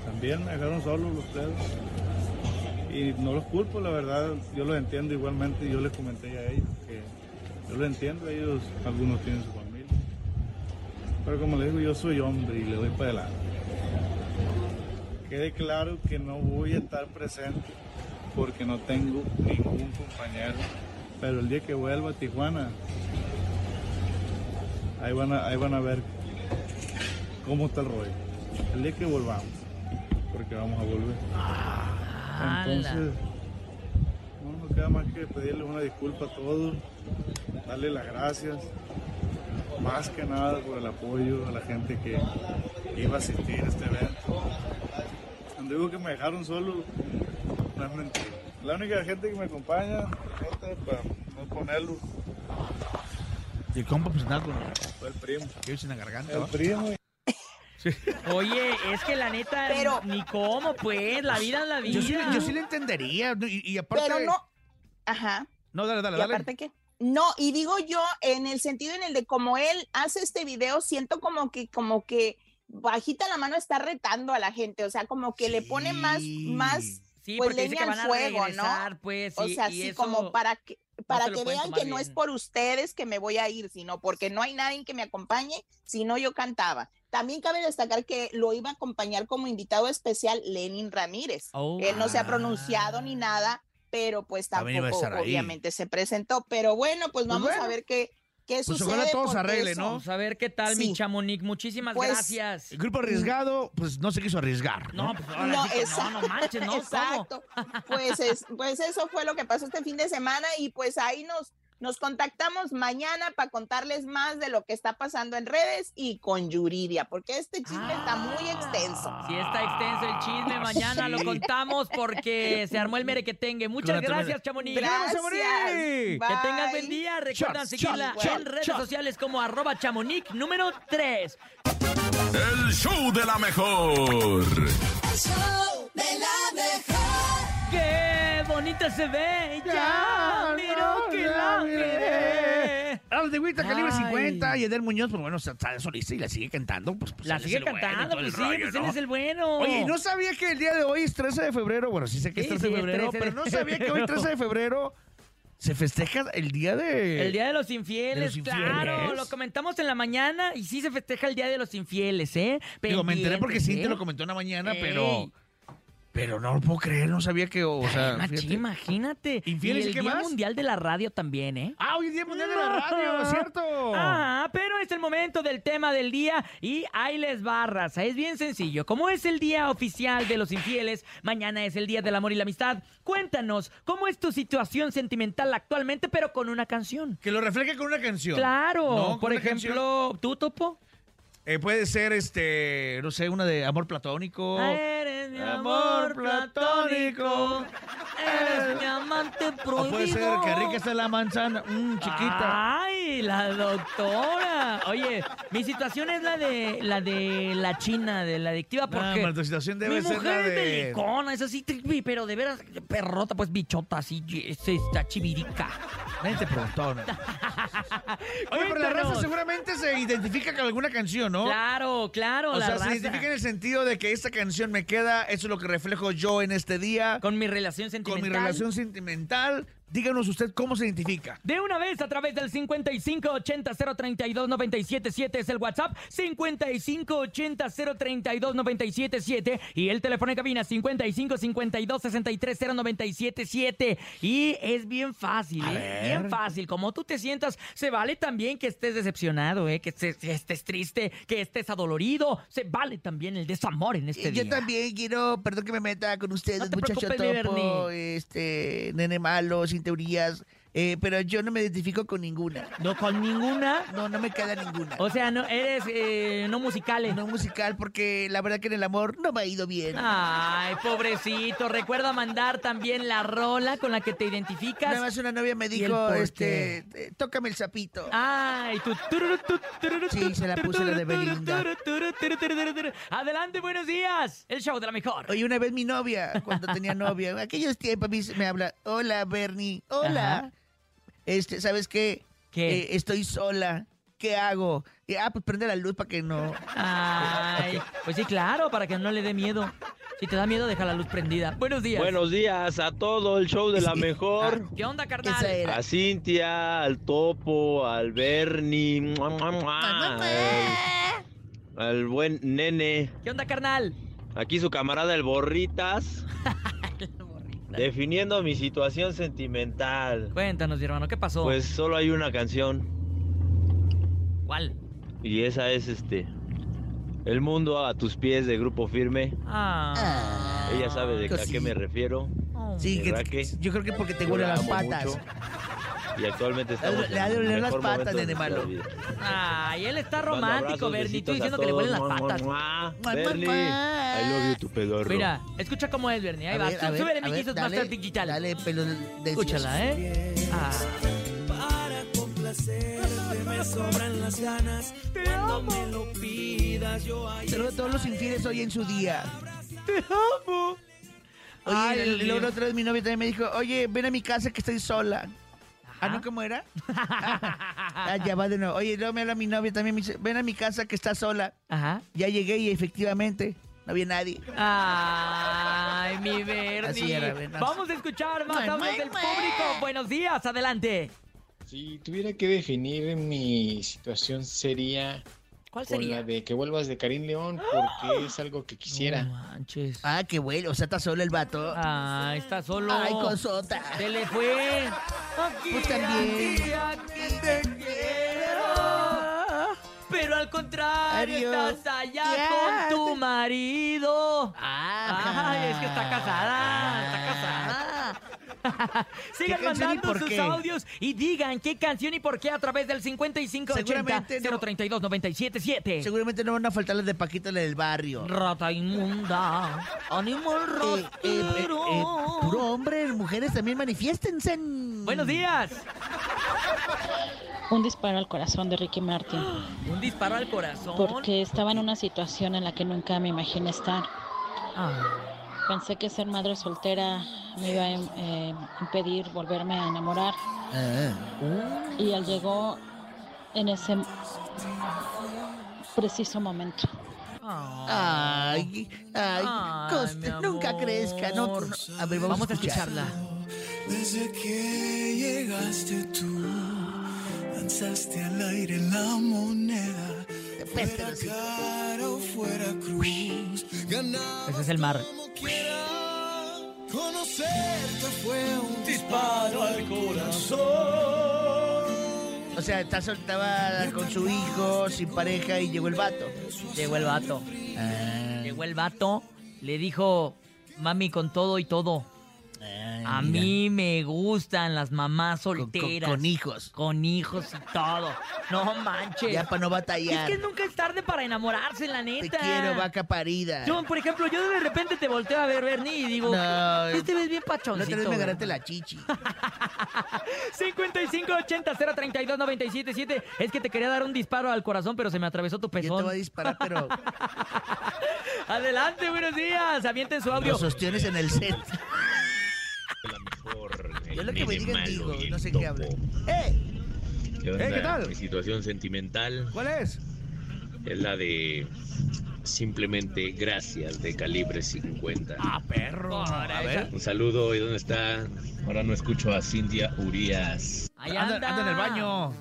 También me dejaron solos los tres. Y no los culpo, la verdad, yo los entiendo igualmente. Yo les comenté a ellos que yo lo entiendo, ellos, algunos tienen su familia. Pero como les digo, yo soy hombre y le doy para adelante. Quede claro que no voy a estar presente porque no tengo ningún compañero. Pero el día que vuelva a Tijuana, ahí van a, ahí van a ver cómo está el rollo. El día que volvamos, porque vamos a volver. Entonces, no nos queda más que pedirles una disculpa a todos, darle las gracias, más que nada por el apoyo a la gente que iba a asistir a este evento. Cuando digo que me dejaron solo, no es mentira. La única gente que me acompaña, para no ponerlo, Y el compa pues nada con fue el primo. que en la garganta. El primo. Oye, es que la neta, Pero- ni cómo, pues, la vida es la vida. Yo sí, yo sí le entendería. ¿no? Y, y aparte. Pero no, ajá. No, dale, dale, ¿Y dale. aparte qué? No, y digo yo, en el sentido en el de como él hace este video, siento como que, como que bajita la mano está retando a la gente, o sea, como que le pone más, más, Sí, pues leña al fuego, regresar, ¿no? pues, o y- sea, y sí, eso como para que, para que vean que no bien. es por ustedes que me voy a ir, sino porque no hay nadie que me acompañe, sino yo cantaba. También cabe destacar que lo iba a acompañar como invitado especial Lenin Ramírez. Oh. Él no se ha pronunciado ni nada, pero pues tampoco obviamente se presentó. Pero bueno, pues vamos bueno. a ver qué, qué Pues sucede. ojalá todo se arregle, eso- ¿no? Vamos a ver qué tal, mi Sí. Chamonix. Muchísimas Pues, gracias. El grupo arriesgado, pues no se quiso arriesgar. No, No, pues ahora No, sí que no, exacto, no manches, ¿no? ¿Cómo? [LAUGHS] exacto. Pues, es- pues eso fue lo que pasó este fin de semana y pues ahí nos, nos contactamos mañana para contarles más de lo que está pasando en redes y con Yuridia, porque este chisme está muy extenso. Si está extenso el chisme, [LAUGHS] mañana lo Sí. contamos porque se armó el merequetengue. Muchas la gracias, Chamonix. Gracias. Chamonix! Que tengas buen día. Recuerdan seguirla shots, en redes shots. sociales como arroba chamonix número 3. El show de la mejor. El show de la mejor. ¡Qué bonita se ve! ¡Ya! ¡Miro que la miré! Al de Huita Calibre Ay. 50 y Edel Muñoz, pues bueno, está solista y la sigue cantando. Pues, pues, La sigue cantando, pues sí, rollo, pues ¿no? él es el bueno. Oye, no sabía que el día de hoy es 13 de febrero. Bueno, sí sé que es Sí, 13 de febrero, 13 de pero no sabía que hoy, 13 de febrero, Se festeja el día de... El Día de los Infieles, ¿De los infieles? claro, lo comentamos en la mañana y sí se festeja el Día de los Infieles, ¿eh? Digo, me enteré porque sí te ¿eh? lo comentó en la mañana, Ey. pero... Pero no lo puedo creer, no sabía que... O sea, fíjate. imagínate. ¿Infieles y el qué Día más? Mundial de la Radio también, ¿eh? Ah, hoy es Día Mundial de la Radio, ¿cierto? Ajá, pero es el momento del tema del día y ahí les raza. Es bien sencillo. Como es el día oficial de los infieles, mañana es el día del amor y la amistad. Cuéntanos, ¿cómo es tu situación sentimental actualmente, pero con una canción? Que lo refleje con una canción. Claro, ¿No? Por ejemplo, ¿tú, Topo? Eh, puede ser, este, no sé, una de amor platónico. Eres mi Amor platónico, eres mi amante prohibido. O puede ser que rica está la manzana, mm, chiquita. Ay, la doctora. Oye, mi situación es la de la de la china, de la adictiva, No, porque pero tu situación debe mi ser mujer la es de- delicona, es así, pero de veras perrota, pues bichota, así, es esta chivirica. Nadie te preguntó, ¿no? [LAUGHS] Oye, pero la raza seguramente se identifica con alguna canción, ¿no? Claro, claro, O la sea, raza. se identifica en el sentido de que esta canción me queda, eso es lo que reflejo yo en este día. Con mi relación Con sentimental. mi relación sentimental. Díganos usted cómo se identifica. De una vez a través del 5580-032-977 es el WhatsApp, 5580-032-977 y el teléfono en cabina 5552-630977 y es bien fácil, ¿eh? bien fácil, como tú te sientas, se vale también que estés decepcionado, ¿eh? que, estés, que estés triste, que estés adolorido, se vale también el desamor en este día. Yo también quiero, perdón que me meta con ustedes, No te muchacho preocupes, mi topo, Bernie. este, nene malo, sin teorías, eh, pero yo no me identifico con ninguna. ¿No con ninguna? No, no me queda ninguna. O sea, no eres eh, no musicales. No musical, porque la verdad que en el amor no me ha ido bien. Ay, pobrecito. Recuerda mandar también la rola con la que te identificas. Nada más una novia me ¿Y el dijo, este, eh, tócame el sapito. Ay, tú. tururu, tu, tururu, Sí, se la puse la de Belinda. Adelante, buenos días. El show de la mejor. Oye, una vez mi novia, cuando tenía novia, en aquellos tiempos me habla, hola Bernie, hola. Ajá. Este, ¿sabes qué? ¿Qué? Eh, estoy sola. ¿Qué hago? Y, ah, pues prende la luz para que no. Ay, [LAUGHS] pues sí, claro, para que no le dé miedo. Si te da miedo, deja la luz prendida. Buenos días. Buenos días a todo el show de la mejor. ¿Qué onda, carnal? A Cintia, al Topo, al Bernie, mua, mua, mua, al, al buen nene. ¿Qué onda, carnal? Aquí su camarada el Borritas. [LAUGHS] Definiendo mi situación sentimental. Cuéntanos, mi hermano, ¿qué pasó? Pues solo hay una canción. ¿Cuál? Y esa es este. El mundo a tus pies de grupo firme. Ah. Ella sabe de a qué me refiero. Sí, que- ¿Verdad que? yo creo que porque te la las patas. mucho. Y actualmente estamos Le ha de el oler las patas, nene malo. Ay, él está romántico, Bernie. Tú diciendo que le huelen las patas. Bernie. I love you, tu pedorro. Mira, escucha cómo es, Bernie. Ahí va. Súbele a mi ver, Jesus dale, Master Digital. Dale, pelo de Escúchala, ¿eh? Ah. Para complacerte me sobran las ganas. Cuando me lo pidas, yo ahí Saludos a todos los infieles hoy en su día. Te amo. Oye, Ay, luego mío. la otra vez mi novia también me dijo, oye, ven a mi casa que estoy sola. Ah, ¿no? ¿Cómo era? [LAUGHS] ah, ya va de nuevo. Oye, luego me habla mi novia también, me dice, ven a mi casa que está sola. Ajá. Ya llegué y efectivamente no había nadie. Ay, mi Bernie. Vamos a escuchar más audios del público. Buenos días, adelante. Si tuviera que definir mi situación sería ¿Cuál con sería? la de que vuelvas de Karim León porque es algo que quisiera. No manches. Ah, qué bueno, o sea, está solo el vato. Ah, está solo. Ay, cosota. Se le fue. Aquí, Pues también. aquí, aquí te quiero. Pero al contrario, Adiós. estás allá Ya. con tu marido. Ah, Ay, es que está casada. Está casada. [LAUGHS] Sigan ¿Qué canción y mandando sus audios y digan qué canción y por qué a través del 5580 Seguramente no. 032 977. Seguramente no van a faltar las de Paquita, la del barrio. Rata inmunda, [LAUGHS] animal Eh, eh, eh, eh, puro hombre, mujeres también manifiéstense. Buenos días. Un disparo al corazón de Ricky Martin, [GASPS] Un disparo al corazón. porque estaba en una situación en la que nunca me imaginé estar. Ah. Pensé que ser madre soltera me iba a im- eh, impedir volverme a enamorar y él llegó en ese preciso momento. Ay, ay, Ay, Costa, mi nunca crezca. No, no. A ver, vamos, Vamos a escuchar. escucharla. Desde que llegaste tú, lanzaste al aire la moneda. Fuera cara o fuera cruz, ganar Ese es el mar. conocerte fue un disparo al corazón. O sea, está soltaba con su hijo, sin pareja, y llegó el vato. Llegó el vato. Ah. Llegó el vato, le dijo, mami, con todo y todo. A mira. mí me gustan las mamás solteras. con hijos. Con hijos y todo. No manches. Ya para no batallar. Es que nunca es tarde para enamorarse, la Te neta. quiero, vaca parida. Yo, por ejemplo, yo de repente te volteo a ver, Bernie, y digo, No. este ves bien pachoncito. otra vez me güey". agarraste la chichi. [LAUGHS] 5580-032-977. Es que te quería dar un disparo al corazón, pero se me atravesó tu Yo te pezón. voy a disparar, pero [LAUGHS] Adelante, buenos días. Avienten su audio. los sostienes en el set. Yo lo que me digan digo, no sé qué hablo. ¡Eh! ¿Qué, onda? ¿qué tal? Mi situación sentimental ¿Cuál es? es la de simplemente gracias de calibre 50. Ah, perro. A ver. Un saludo, ¿y dónde está? Ahora no escucho a Cintia Urias. Ahí Anda, anda. anda en el baño.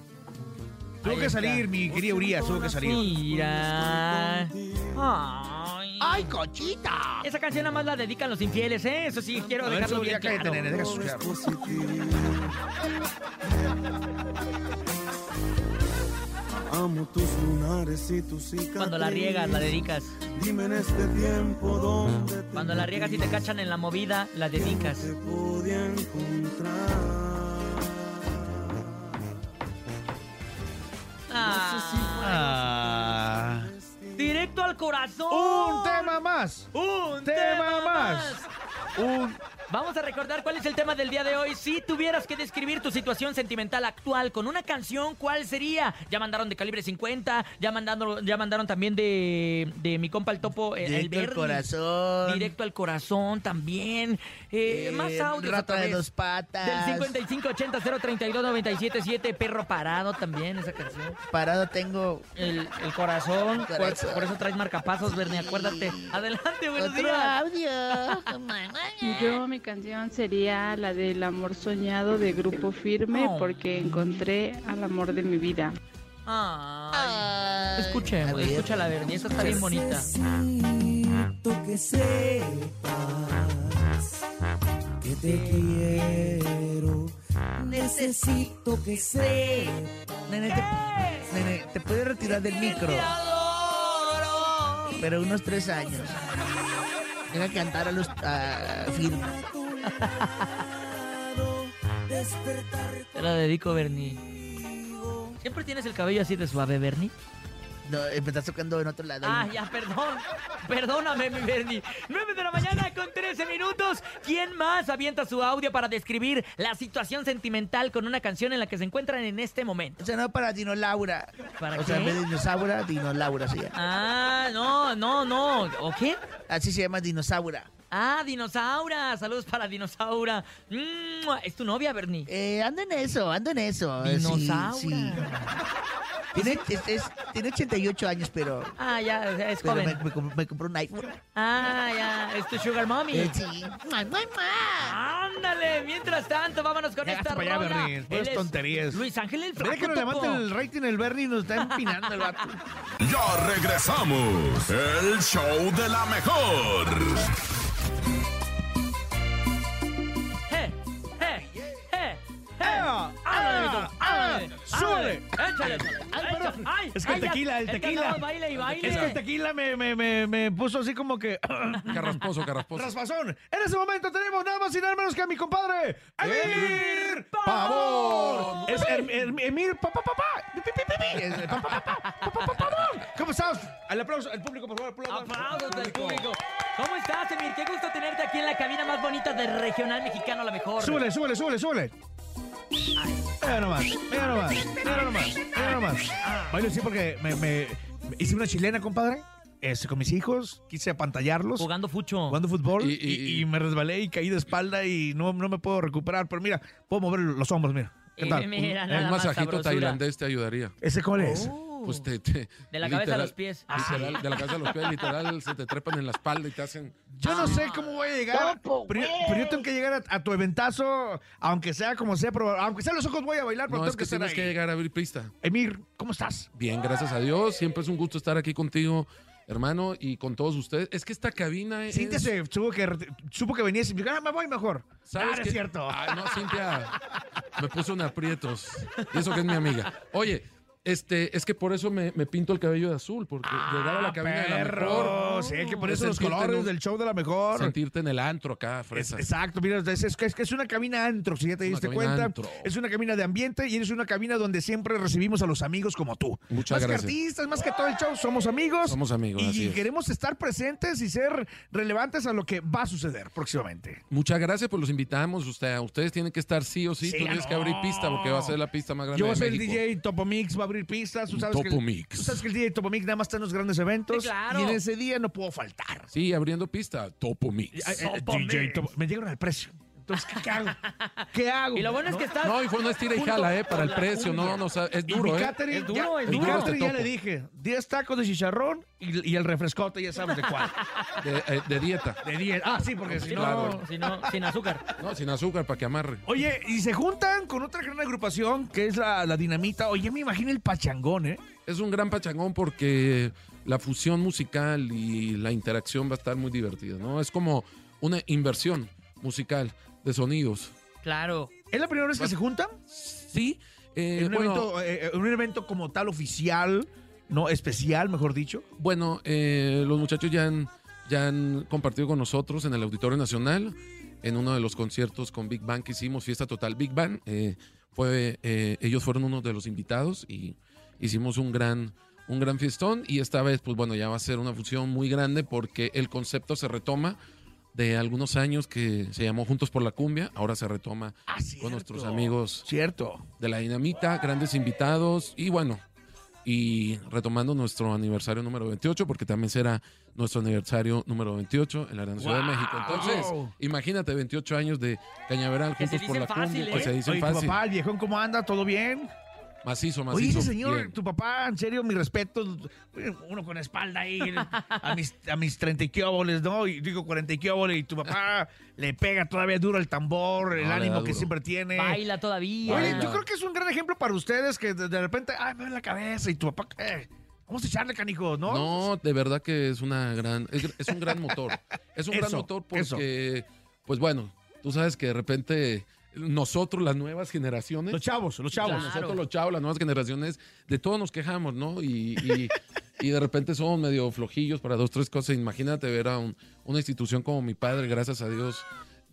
Tuvo que salir, mi querida Urias, tuvo que salir. Mira. Ay. ¡Ay, cochita! Esa canción nada más la dedican los infieles, ¿eh? Eso sí, quiero A dejarlo bien claro. deja. Amo tus lunares y tus cicatrices. Cuando la riegas, la dedicas. Dime en este tiempo dónde te Cuando la riegas y te cachan en la movida, la dedicas. podía encontrar. Ah. Directo al corazón. Un tema más. Un tema más. Un Vamos a recordar cuál es el tema del día de hoy. Si tuvieras que describir tu situación sentimental actual con una canción, ¿cuál sería? Ya mandaron de calibre 50, ya mandaron, ya mandaron también de, de mi compa el topo, eh, el directo al Bernie. corazón. Directo al corazón también. Eh, Eh, más audios rata de dos patas. Del 5580-032-977, Perro Parado también, esa canción. Parado tengo. El, el corazón, por- Corazón. Por, eso traes marcapasos, Bernie, acuérdate. Adelante, buenos Otro días. audio. [LAUGHS] Yo mi canción sería la del amor soñado de Grupo Firme Oh. porque encontré al amor de mi vida. Ay. Escuche, A ver. esa está bien bonita. Necesito que sepas que te quiero. Necesito que sepas. Nene, te, nene, te puedes retirar del micro. Pero unos tres años. Deja cantar a los a firme. Te la dedico, Bernie. ¿Siempre tienes el cabello así de suave, Bernie? No, eh, me estás tocando en otro lado. Ah, ya, perdón. [LAUGHS] Perdóname, mi Bernie. 9 de la mañana con 13 minutos. ¿Quién más avienta su audio para describir la situación sentimental con una canción en la que se encuentran en este momento? O sea, no para Dino Laura. ¿Para o sea, en qué? vez de dinosaura, Dino Laura se llama. Ah, no, no, no. ¿O qué? Así se llama dinosaura. Ah, Dinosaura. Saludos para Dinosaura. Mm, ¿Es tu novia, Bernie? Eh, ando en eso, ando en eso. sí, Dinosaura. sí. Tiene, es- es- tiene 88 años, pero, Ah, ya, es pero me, joven. me me compró un iPhone. Ah, ya, es tu sugar mommy. Eh, sí. Ándale, mientras tanto, vámonos con Ya esta para allá. Bernie, tonterías. Luis Ángel el Flaco que nos Topo. levanta el rating el Bernie y nos está empinando el vato. Ya regresamos. El show de la mejor. ¡Eh! ¡Eh! ¡Eh! ¡Eh! ¡Ándale, Vito! ¡Ándale! ¡Súbele! ¡Échale, échale! Ay. Es que el ay, tequila, el es que tequila. baile y baile. Es que el tequila me, me, me, me puso así como que. [LAUGHS] Carrasposo, carrasposo. Raspazón. En ese momento tenemos nada más y nada menos que a mi compadre. ¡Emir Pavón. Es Em- Em- Emir Pavón. ¿Cómo estás? Al aplauso, el público, por favor. Aplausos del público. ¿Cómo estás, Emir? Qué gusto tenerte aquí en la cabina más bonita del regional mexicano, la mejor. Súbele, súbele, súbele, súbele. Mira nomás, mira nomás, mira nomás, mira nomás. Bailo así porque me, me- me hice una chilena, compadre. Este, con mis hijos, quise apantallarlos. Jugando fucho. Jugando fútbol Y- y, y- y me resbalé y caí de espalda y no, no me puedo recuperar. Pero mira, puedo mover los hombros, mira. ¿Qué tal? Eh, mira, Un más masajito sabrosura. tailandés te ayudaría. ¿Ese cuál es? Pues te, te- De la cabeza a los pies. literal, de la cabeza a los pies, literal, se te trepan en la espalda y te hacen... Yo no sé cómo voy a llegar, pero, pero yo tengo que llegar a, a tu eventazo, aunque sea como sea, pero aunque sea los ojos voy a bailar, pero No, tengo es que estar tienes ahí. que llegar a abrir pista. Emir, ¿cómo estás? Bien, gracias a Dios. Siempre es un gusto estar aquí contigo, hermano, y con todos ustedes. Es que esta cabina es... Cintia se supo que, supo que venías y me dijo, ah, me voy mejor. ¿Sabes Ah, es cierto. Ay, no, Cintia me puso en aprietos. Y eso que es mi amiga. Oye, este, es que por eso me, me pinto el cabello de azul, porque llegar a la cabina de la Ah, perro. mejor. Sí, que ponerse los colores un- del show de la mejor. Sentirte en el antro acá, Es- fresa. exacto, mira, es, es que es que una cabina antro, si ya te diste cuenta. antro. Es una cabina de ambiente y es una cabina donde siempre recibimos a los amigos como tú. Muchas más gracias. que artistas, más que todo el show, somos amigos. Somos amigos, Y así es. queremos estar presentes y ser relevantes a lo que va a suceder próximamente. Muchas gracias, pues los invitamos. Usted, ustedes tienen que estar sí o sí. Sí, Tú ya tienes que no. abrir pista porque va a ser la pista más grande Yo de soy el. DJ Topo Mix, va abrir pistas. Tú sabes, que Topo el, Mix. tú sabes que el DJ Topo Mix nada más está en los grandes eventos. Sí, claro. Y en ese día no puedo faltar. Sí, abriendo pista. Topo Mix. Eh, eh, DJ Topo- me dieron el precio. Entonces, ¿qué, qué hago? [LAUGHS] ¿Qué hago? Y lo bueno es que estás. No, y fue una estira y jala, ¿eh? Para el precio. No, no, o sea, es duro, mi ¿eh? catering, Es duro, ya, es mi duro. catering ya le dije, 10 tacos de chicharrón y, y el refrescote, ya sabes de cuál. De, eh, de dieta. De 10. Ah, sí, porque si no... Claro. Si no, sin azúcar. No, sin azúcar para que amarre. Oye, y se juntan con otra gran agrupación que es la, la Dinamita. Oye, me imagino el pachangón, ¿eh? Es un gran pachangón porque la fusión musical y la interacción va a estar muy divertida, ¿no? Es como una inversión musical de sonidos. Claro. ¿Es la primera vez que se juntan? Sí. eh, en un, bueno, evento, eh, en un evento como tal oficial, no especial, mejor dicho. Bueno, eh, los muchachos ya han, ya han compartido con nosotros en el Auditorio Nacional, en uno de los conciertos con Big Bang que hicimos, Fiesta Total Big Bang. eh, fue, eh, ellos fueron uno de los invitados y hicimos un gran, un gran fiestón. Y esta vez, pues bueno, ya va a ser una fusión muy grande porque el concepto se retoma de algunos años que se llamó Juntos por la Cumbia. Ahora se retoma con nuestros amigos Cierto. de la Dinamita, grandes invitados y bueno, y retomando nuestro aniversario número 28, porque también será nuestro aniversario número 28 en la Gran Ciudad de. México. Entonces, imagínate 28 años de Cañaveral Que se juntos por la cumbia, pues ¿eh? se dicen Oye, tu fácil. papá, el viejón, ¿cómo anda? ¿Todo bien? Macizo, macizo. Oye, ese señor, bien. tu papá, en serio, mi respeto. Uno con espalda ahí, a mis, a mis 30 y quioboles, ¿no? Y digo 40 y quioboles, y tu papá le pega todavía duro el tambor, el ánimo que siempre tiene. Baila todavía. Oye, yo creo que es un gran ejemplo para ustedes que de, de repente, ay, me duele la cabeza, y tu papá, eh, vamos a echarle canijo, ¿no? No, de verdad que es una gran, es, es un gran motor. Es un gran motor eso. porque, pues bueno, tú sabes que de repente nosotros, las nuevas generaciones. Los chavos, los chavos. Claro. Nosotros los chavos, las nuevas generaciones, de todos nos quejamos, ¿no? Y, y- y de repente somos medio flojillos para dos, tres cosas. Imagínate ver a un- una institución como mi padre, gracias a Dios,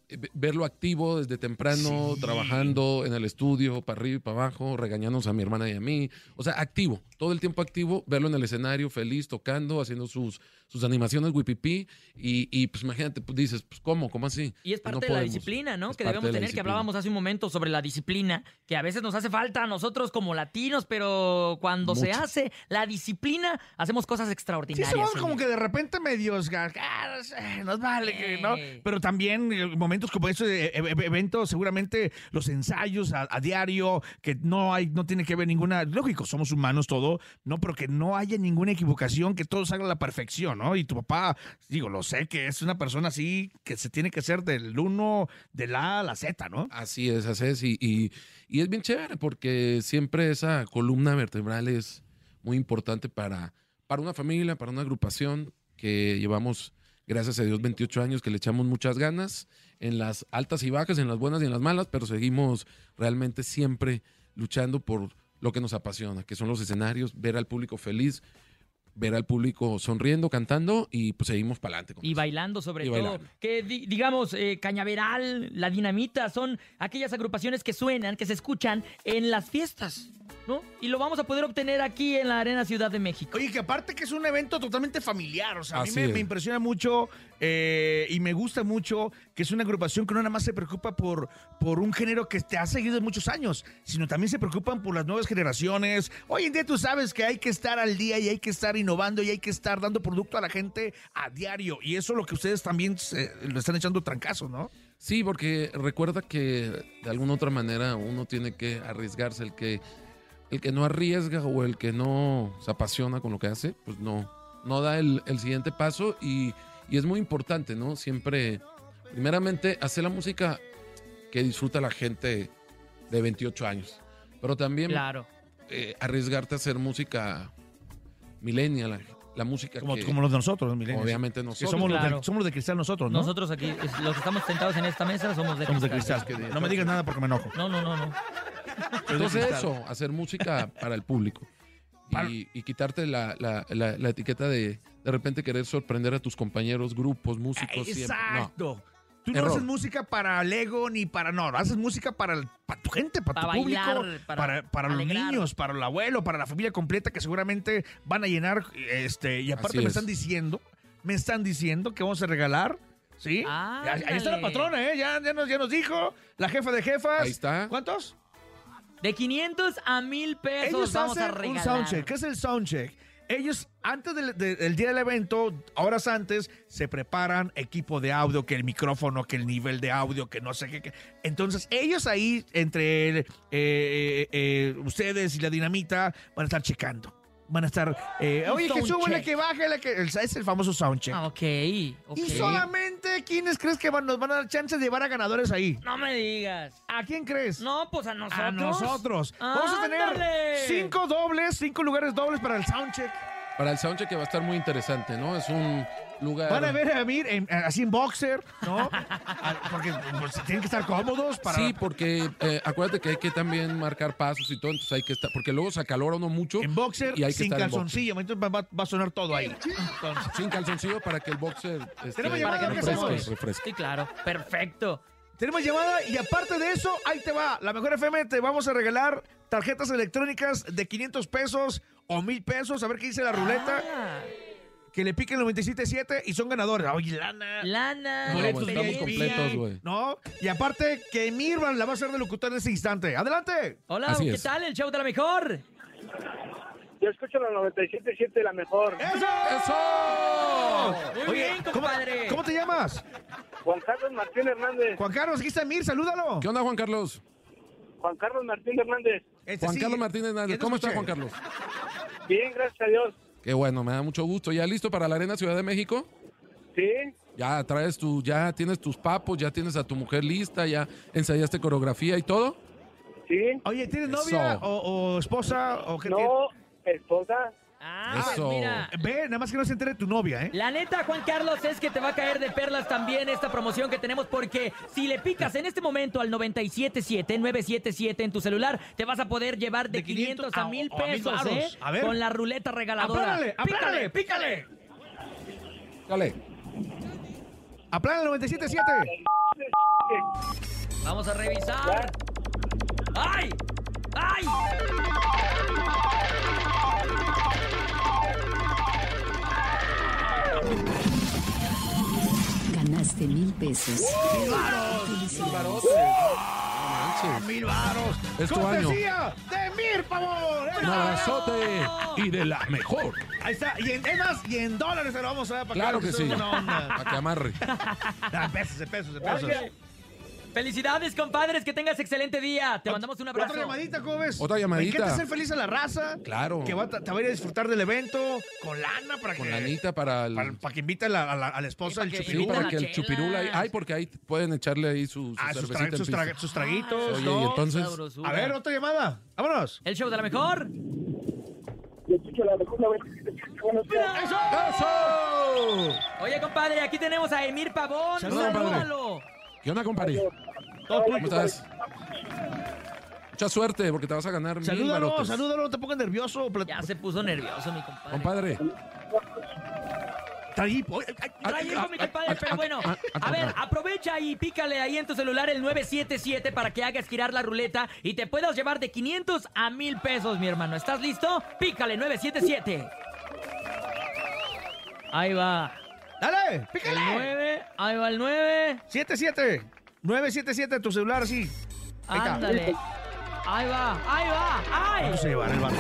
eh, ve- verlo activo desde temprano, Sí. trabajando en el estudio, para arriba y para abajo, regañándonos a mi hermana y a mí. O sea, activo, todo el tiempo activo, verlo en el escenario, feliz, tocando, haciendo sus, sus animaciones wipipí. Y, y pues imagínate, pues dices, pues ¿cómo? ¿Cómo así? Y es Pues, parte no de la disciplina, ¿no? Es Que debemos de tener, que hablábamos hace un momento sobre la disciplina, que a veces nos hace falta a nosotros como latinos, pero cuando se hace la disciplina, hacemos cosas Sí, extraordinarias. somos sí. como que de repente medios, ah, no sé, nos vale, que, ¿no? Pero también eh, momentos como estos de e- e- eventos, seguramente los ensayos a, a diario, que no hay, no tiene que haber ninguna, lógico, somos humanos todo, ¿no? Pero que no haya ninguna equivocación, que todo salga a la perfección, ¿no? Y tu papá, digo, lo sé que es una persona así, que se tiene que hacer del uno, de la a la Z, ¿no? Así es, así es. Y, y- y es bien chévere porque siempre esa columna vertebral es muy importante para, para una familia, para una agrupación que llevamos, gracias a Dios, 28 años, que le echamos muchas ganas en las altas y bajas, en las buenas y en las malas, pero seguimos realmente siempre luchando por lo que nos apasiona, que son los escenarios, ver al público feliz, ver al público sonriendo, cantando y pues seguimos para adelante. Y bailando sobre Y todo. bailando. Que di- digamos, eh, Cañaveral, La Dinamita, son aquellas agrupaciones que suenan, que se escuchan en las fiestas, ¿no? Y lo vamos a poder obtener aquí en la Arena Ciudad de México. Oye, que aparte que es un evento totalmente familiar, o sea, a mí me impresiona mucho eh, y me gusta mucho que es una agrupación que no nada más se preocupa por, por un género que te ha seguido muchos años, sino también se preocupan por las nuevas generaciones. Hoy en día tú sabes que hay que estar al día y hay que estar innovando y hay que estar dando producto a la gente a diario. Y eso es lo que ustedes también se- lo están echando trancazo, ¿no? Sí, porque recuerda que de alguna otra manera uno tiene que arriesgarse, el que el que no arriesga o el que no se apasiona con lo que hace, pues no, no da el siguiente paso y, y es muy importante, ¿no? Siempre, primeramente, hacer la música que disfruta la gente de 28 años, pero también Claro. eh, arriesgarte a hacer música millennial, la, la música Como, que... como los de nosotros, millennials. Obviamente Que nosotros. somos, los de, somos los de cristal nosotros, ¿no? Nosotros aquí, los que estamos sentados en esta mesa, somos de Somos de cristal. cristal. No me digas nada porque me enojo. No, no, no, no. Entonces cristal. eso, hacer música para el público. Y, y quitarte la, la- la- la etiqueta de de repente querer sorprender a tus compañeros, grupos, músicos. siempre. No. Exacto. Tú no Error. haces música para el ego ni para no, haces música para, el- para tu gente, para, Para tu público, bailar, para, para para, los niños, para el abuelo, para la familia completa que seguramente van a llenar este y aparte Así me es. están diciendo, me están diciendo que vamos a regalar, ¿sí? Ah, ahí ahí está la patrona, ¿eh? Ya, ya, nos, ya nos dijo, la jefa de jefas. Ahí está. ¿Cuántos? De 500 a 1000 pesos Ellos vamos a hacen un regalar. soundcheck. ¿Qué es el soundcheck? Ellos, antes del, de- del día del evento, horas antes, se preparan equipo de audio, que el micrófono, que el nivel de audio, que no sé qué. Entonces, ellos ahí, entre eh, eh, eh, ustedes y la dinamita, van a estar checando. Van a estar, eh, oye, que soundcheck. súbele, que bájele, que el- es el famoso soundcheck. Ah, ok, ok. Y solamente, ¿quiénes crees que van- nos van a dar chance de llevar a ganadores ahí? No me digas. ¿A quién crees? No, pues a nosotros. A nosotros. Vamos a tener cinco dobles, cinco lugares dobles para el soundcheck. Para el soundcheck que va a estar muy interesante, ¿no? Es un lugar... Van a ver a Mir en- así en boxer, ¿no? [LAUGHS] Porque pues, tienen que estar cómodos para. Sí, porque eh, acuérdate que hay que también marcar pasos y todo, entonces hay que estar, porque luego se acalora uno mucho. En boxer, y hay que sin estar en boxer. calzoncillo. Entonces va, va- va a sonar todo ahí. Entonces, Sin calzoncillo para que el boxer este, Tenemos llamada, ¿qué refresque, hacemos? refresque. Sí, claro. Perfecto. tenemos llamada y aparte de eso, ahí te va. La mejor FM te vamos a regalar tarjetas electrónicas de 500 pesos o 1000 pesos. A ver qué dice la ruleta. Ah, Que le piquen 97.7 y son ganadores. Oye, lana. lana. No, Boletos pues, estamos completos, güey. ¿No? Y aparte que Mirvan la va a hacer de locutor en ese instante. ¡Adelante! Hola, Así ¿qué es. tal? El show de la mejor. Yo escucho la 97.7, la mejor. ¡Eso! Muy bien, ¿cómo, compadre. ¿cómo te llamas? Juan Carlos Martín Hernández. Juan Carlos, aquí está Mir, salúdalo. ¿Qué onda, Juan Carlos? Juan Carlos Martín Hernández. Este Juan sí, Carlos Martínez ya Hernández. ¿Cómo está, escuché. Juan Carlos? Bien, gracias a Dios. Qué bueno, me da mucho gusto. ¿Ya listo para la Arena Ciudad de México? Sí, Ya traes tu, ya tienes tus papos, ya tienes a tu mujer lista, ya ensayaste coreografía y todo. sí. Oye, ¿tienes Eso. novia o, o esposa o qué No, esposa. Ah, pues Eso. mira. Ve, nada más que no se entere tu novia, ¿eh? La neta, Juan Carlos, es que te va a caer de perlas también esta promoción que tenemos porque si le picas en este momento al 977 977 en tu celular, te vas a poder llevar de, De 500, 500 a a- 1000 o a 1000 pesos, varos. ¿eh? A ver. Con la ruleta regaladora. Aplánale. pícale, pícale. Dale. Aplana el 97.7. Vamos a revisar. ¡Ay! ¡Ay! Mil pesos. manches. ¡Mil varos! Es tu año. ¡Cortesía de Mir, pavón! Un abrazote y de la mejor. Ahí está. Y en, es más, y en dólares se lo vamos a dar para Claro que sea sí. [LAUGHS] Para que amarre. [LAUGHS] Ah, en pesos, en pesos, en pesos. Oye, Felicidades, compadres, que tengas excelente día. Te mandamos un abrazo. Otra llamadita, ¿cómo ves? Otra llamadita. Me encanta hacer feliz a la raza. Claro. Que va, a- te va a ir a disfrutar del evento con lana para Con que... la anita para el. Para, para que invite a la, a la- a la esposa Sí, el para que Sí, para que el chelas. chupirula. ahí- Ay, porque ahí pueden echarle ahí su, su Ah, sus, tra- sus, tra- sus traguitos, Oye, ¿no? y entonces. A ver, otra llamada. Vámonos. El show de la mejor. Yo escucho la mejor 97.7. Buenos días. ¡Eso! Oye, compadre, aquí tenemos a Emir Pavón. Salúdalo. ¿Qué onda, compadre? Todo ¿Cómo estás? Mucha suerte, porque te vas a ganar mil Salúdalo, barotes. salúdalo, no te pongas nervioso. Ya se puso nervioso, mi compadre. Compadre. Trae hijo, mi compadre, pero bueno. A ver, aprovecha y pícale ahí en tu celular el 977 para que hagas girar la ruleta y te puedas llevar de 500 a 1000 pesos, mi hermano. ¿Estás listo? Pícale 977. Ahí va. Dale, El pícale. 9, ahí va el 9. 77. 977 tu celular, sí. Ahí está. Ándale. Ahí va, ahí va, ay. ¿Cuánto se llevará el vato?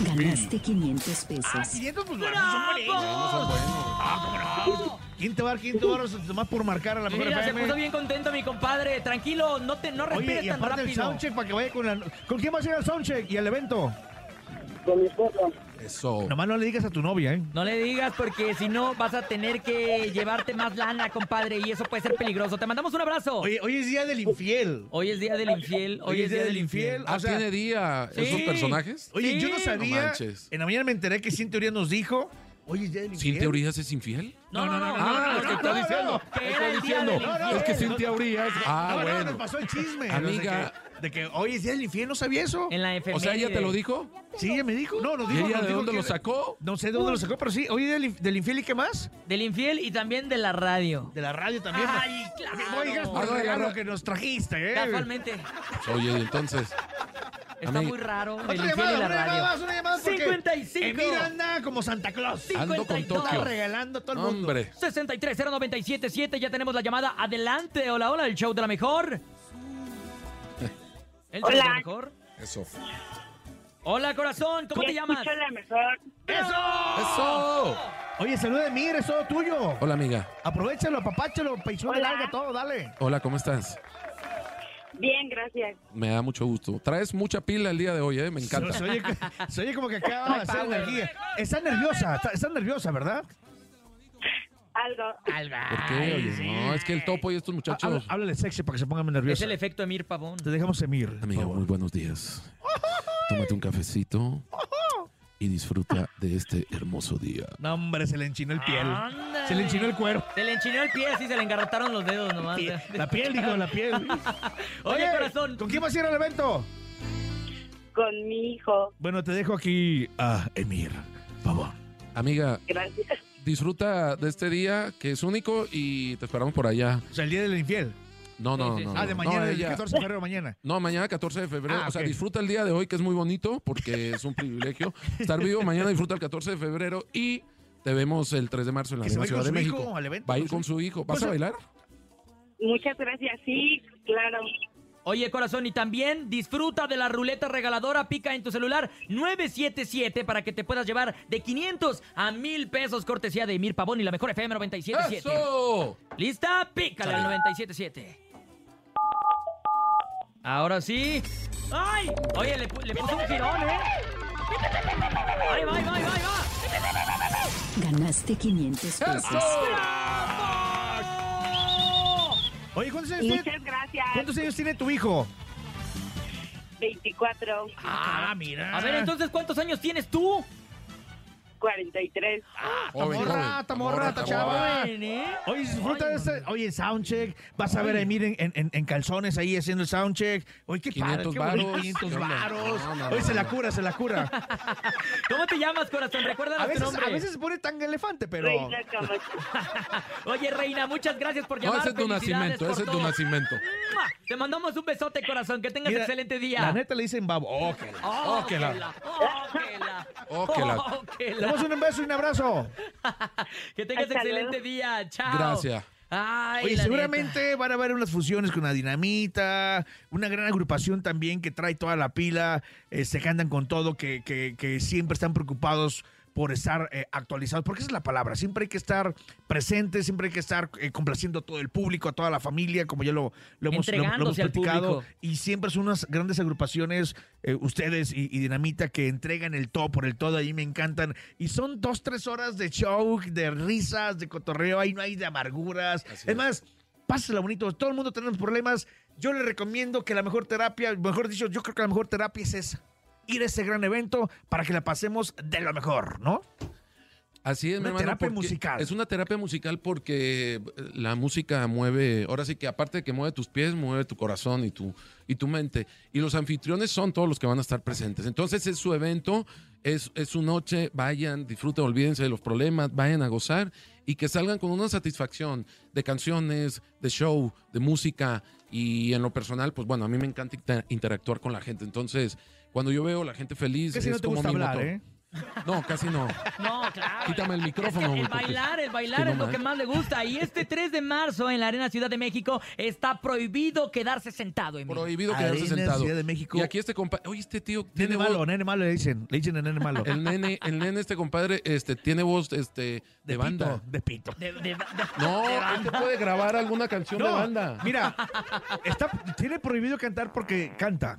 Ganaste 500 pesos. Ah, 500 pues bueno, son buenísimos. Ah, ¿cómo no? ¿Quién te va a dar 500 baros nomás por marcar a la mejor Mira, se puso bien contento mi compadre. Tranquilo, no te no Oye, respires y tan aparte el rápido. soundcheck para que vaya con la... ¿Con quién vas a ir al soundcheck y al evento? Con mi esposa. Eso. Nomás no le digas a tu novia, ¿eh? No le digas porque si no vas a tener que llevarte más lana, compadre, y eso puede ser peligroso. Te mandamos un abrazo. Oye, hoy es día del infiel. Hoy es día del infiel. Hoy, es día del infiel. Ah, o sea- ¿tiene día esos personajes? Oye, yo no sabía. No manches. en la mañana me enteré que Sin Teoría nos dijo. Oye, es día del infiel. ¿Cintia Urias es infiel? No, no, no, no, Ah, no, es que no, está no, diciendo. no, que está era el día diciendo. del No, no, es que no, Cintia Urias. Ah, no, no, bueno. nos pasó el chisme. Amiga. De que, de que hoy es día del infiel, no sabía eso. En la O sea, ¿ella te lo dijo? Sí, ella me dijo. No, nos ¿Y dijo. ella nos de dijo dónde que- lo sacó? No sé de dónde lo sacó, pero sí. Hoy es del, del infiel y qué más? Del infiel y también de la radio. De la radio también. Ay, claro. Oigas por el no, la regalo que nos trajiste, ¿eh? Casualmente. Oye, entonces. Está Amiga. muy raro Otra el infiel llamada, y la una llamada radio. más, una llamada porque 55. Emir anda como Santa Claus. Ando con 52. Tokio. Está regalando a todo el mundo. Hombre. 6309777, ya tenemos la llamada. Adelante, hola, hola, el show de la mejor. El show de la Hola. mejor. Eso. Hola, corazón, ¿cómo te llamas? Escucho la mejor. ¡Eso! ¡Eso! Oye, saluda de Emir, es todo tuyo. Hola, amiga. Aprovechalo, papáchalo, peichón de Hola. larga, todo, dale. Hola, ¿cómo estás? Bien, gracias. Me da mucho gusto. Traes mucha pila el día de hoy, ¿eh? Me encanta. Se, se oye, se oye como que acaba de hacer energía. Está nerviosa, está, está nerviosa, ¿verdad? Algo. ¿Por qué? Oye, no, es que el topo y estos Habla- muchachos. Háblale sexy para que se pongan Es nerviosos. el efecto Emir Pavón. Te dejamos Emir. por Amiga, favor. muy buenos días. [LAUGHS] Tómate un cafecito y disfruta de este hermoso día. No, hombre, se le enchinó el piel. Ándale. Se le enchinó el cuero. Se le enchinó el pie, sí, se le engarrotaron los dedos nomás. La piel, dijo, la piel. [LAUGHS] Oye, corazón. ¿Con quién vas a ir al evento? Con mi hijo. Bueno, te dejo aquí a Emir. Por favor. Amiga, Gracias. Disfruta de este día que es único y te esperamos por allá. O sea, el día del infiel. No, no, Sí, sí, no. Ah, no, de no, mañana, el ella- 14 de febrero, mañana. No, mañana 14 de febrero. Ah, o sea, ok. disfruta el día de hoy, que es muy bonito, porque es un privilegio estar vivo. Mañana disfruta el 14 de febrero y te vemos el 3 de marzo en la Que se misma va a ir Ciudad con de su México. hijo al evento, Va a ir con su- su hijo. ¿Vas Pues, a bailar? Muchas gracias. Sí, claro. Oye, corazón, y también disfruta de la ruleta regaladora. Pica en tu celular 977 para que te puedas llevar de 500 a 1000 pesos, cortesía de Emir Pavón y la mejor FM 977. ¡Eso! ¿Lista? Pícale al 977. Ahora sí. ¡Ay! Oye, le, le puso un girón, ¿eh? ¡Ahí va, va, va! va! Ganaste 500 pesos. Oye, ¿cuántos años, tiene, Muchas gracias. ¿cuántos años tiene tu hijo? 24, Ah, mira. A ver, entonces, ¿cuántos años tienes tú? 43. Está Joven, morra, joven. está morra, está chava. Joven, ¿eh? Oye, disfruta de este. Oye, soundcheck. Vas a ver a Emir en, en- en calzones ahí haciendo el soundcheck. Oye, qué padre. 500 qué bonito, varos. 500 ¿Qué onda? varos. No, no, Oye, no, se la no. cura, se la cura. [LAUGHS] ¿Cómo te llamas, corazón? A Recuérdanos tu veces, nombre. a veces se pone tan elefante, pero. Reina. [LAUGHS] Oye, reina, muchas gracias por No, llamar. ese es tu nacimiento, por ese es tu todo. nacimiento. Te mandamos un besote, corazón. Que tengas Mira, excelente día. La neta le dicen babo. Oh, que la- Oh, damos un beso y un abrazo. [LAUGHS] Que tengas Hasta excelente luego. día. Chao. Gracias. Ay, Oye, la seguramente van a haber unas fusiones con la dinamita, una gran agrupación también que trae toda la pila, eh, se andan con todo, que, que- que siempre están preocupados por estar eh, actualizados, porque esa es la palabra, siempre hay que estar presentes, siempre hay que estar eh, complaciendo a todo el público, a toda la familia, como ya lo, lo hemos, lo- lo hemos platicado, público. y siempre son unas grandes agrupaciones, eh, ustedes y, y Dinamita, que entregan el todo por el todo, ahí me encantan, y son dos, tres horas de show, de risas, de cotorreo, ahí no hay de amarguras, Así es es. más, pásela bonito. Todo el mundo tenemos problemas. Yo le recomiendo que la mejor terapia, mejor dicho, yo creo que la mejor terapia es esa. Ir a ese gran evento para que la pasemos de lo mejor, ¿no? Así es, Una mi terapia musical. Es una terapia musical porque eh, la música mueve, ahora sí que aparte de que mueve tus pies, mueve tu corazón y tu, y tu mente. Y los anfitriones son todos los que van a estar presentes. Entonces es su evento, es, es su noche, vayan, disfruten, olvídense de los problemas, vayan a gozar y que salgan con una satisfacción de canciones, de show, de música. Y en lo personal, pues bueno, a mí me encanta inter- interactuar con la gente. Entonces, cuando yo veo a la gente feliz, Que si es no te como gusta mi hablar, motor. ¿eh? No, casi no. No, claro. Quítame el micrófono. Es que el porque- bailar, el bailar Sí, no es lo que más le gusta. Y este [LAUGHS] 3 de marzo en la Arena Ciudad de México está prohibido quedarse sentado. Emilio. Prohibido quedarse Arena, sentado. Ciudad de México. Y aquí este compadre. Oye, este tío Nene tiene malo, voz. nene malo le dicen. Le dicen el nene malo. El nene, el nene, este compadre, este, tiene voz este, de, banda. pito, de pito. De- de- de- No, de este puede grabar alguna canción de banda. Mira, está, tiene prohibido cantar porque canta.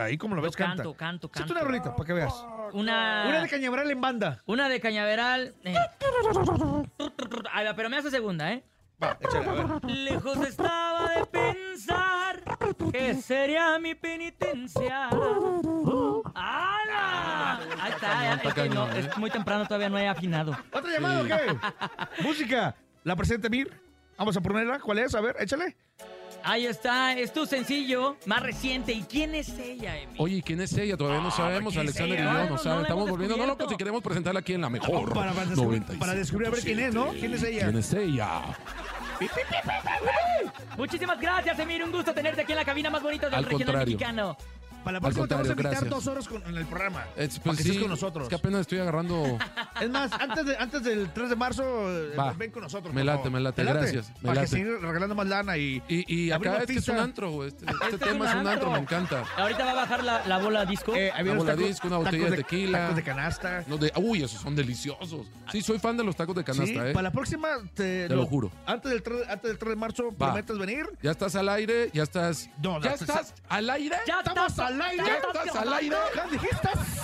Ahí como lo ves, Yo canta. canto, canto, canto. una rolita para que veas. Una, Una de Cañaveral en banda. una de Cañaveral. eh. Ahí va, pero me hace segunda, ¿eh? Va, échale, a ver. Lejos estaba de pensar que sería mi penitencia. ¡Hala! Ahí está, ya, es, que no, ¿eh? es muy temprano, todavía no he afinado. ¿Otra llamada o qué? [LAUGHS] Música. ¿La presenta Mir? Vamos a ponerla. ¿Cuál es? A ver, échale. Ahí está, es tu sencillo, más reciente. ¿Y quién es ella, Emi? Oye, ¿y ¿quién es ella? Todavía no sabemos. ¿quién es Alexander y yo No, no, no, sabemos. no la Estamos volviendo descubierto. locos y queremos presentarla aquí en la mejor. Para, para, descubrir, 97. para descubrir a ver quién es, ¿no? ¿Quién es ella? ¿Quién es ella? Muchísimas gracias, Emir. Un gusto tenerte aquí en la cabina más bonita del Al regional contrario. mexicano. Para la Al próxima te vamos a invitar gracias. dos horas con- en el programa. Es, para pues que sí, estés con nosotros. es que apenas estoy agarrando. [LAUGHS] Es más, antes, de, antes del 3 de marzo, eh, Va. ven con nosotros. Me late, me late, ¿Te gracias, me Para late. que seguir regalando más lana y. Y, y acá una es que es un antro, güey. Este, este Este tema es un antro, me encanta. Ahorita va a bajar la, la bola disco. Eh, bola tacos- disco, una botella de tequila. Tacos de canasta. No, de- uy, esos son deliciosos. Sí, soy fan de los tacos de canasta, Sí, ¿eh? Para la próxima, te, Te lo juro. Antes del, 3, antes del 3 de marzo, Va. ¿prometes venir? Ya estás al aire, ya estás. No, ¿Ya no, estás al aire? Ya ¡Estamos estás- al aire! ya ¿Ya estás al aire?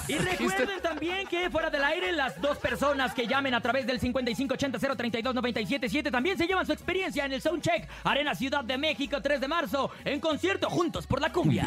Y recuerden también que fuera del aire, las dos personas que llamen a través del 5580-032-977 también se llevan su experiencia en el Soundcheck Arena Ciudad de México 3 de marzo en concierto Juntos por la Cumbia.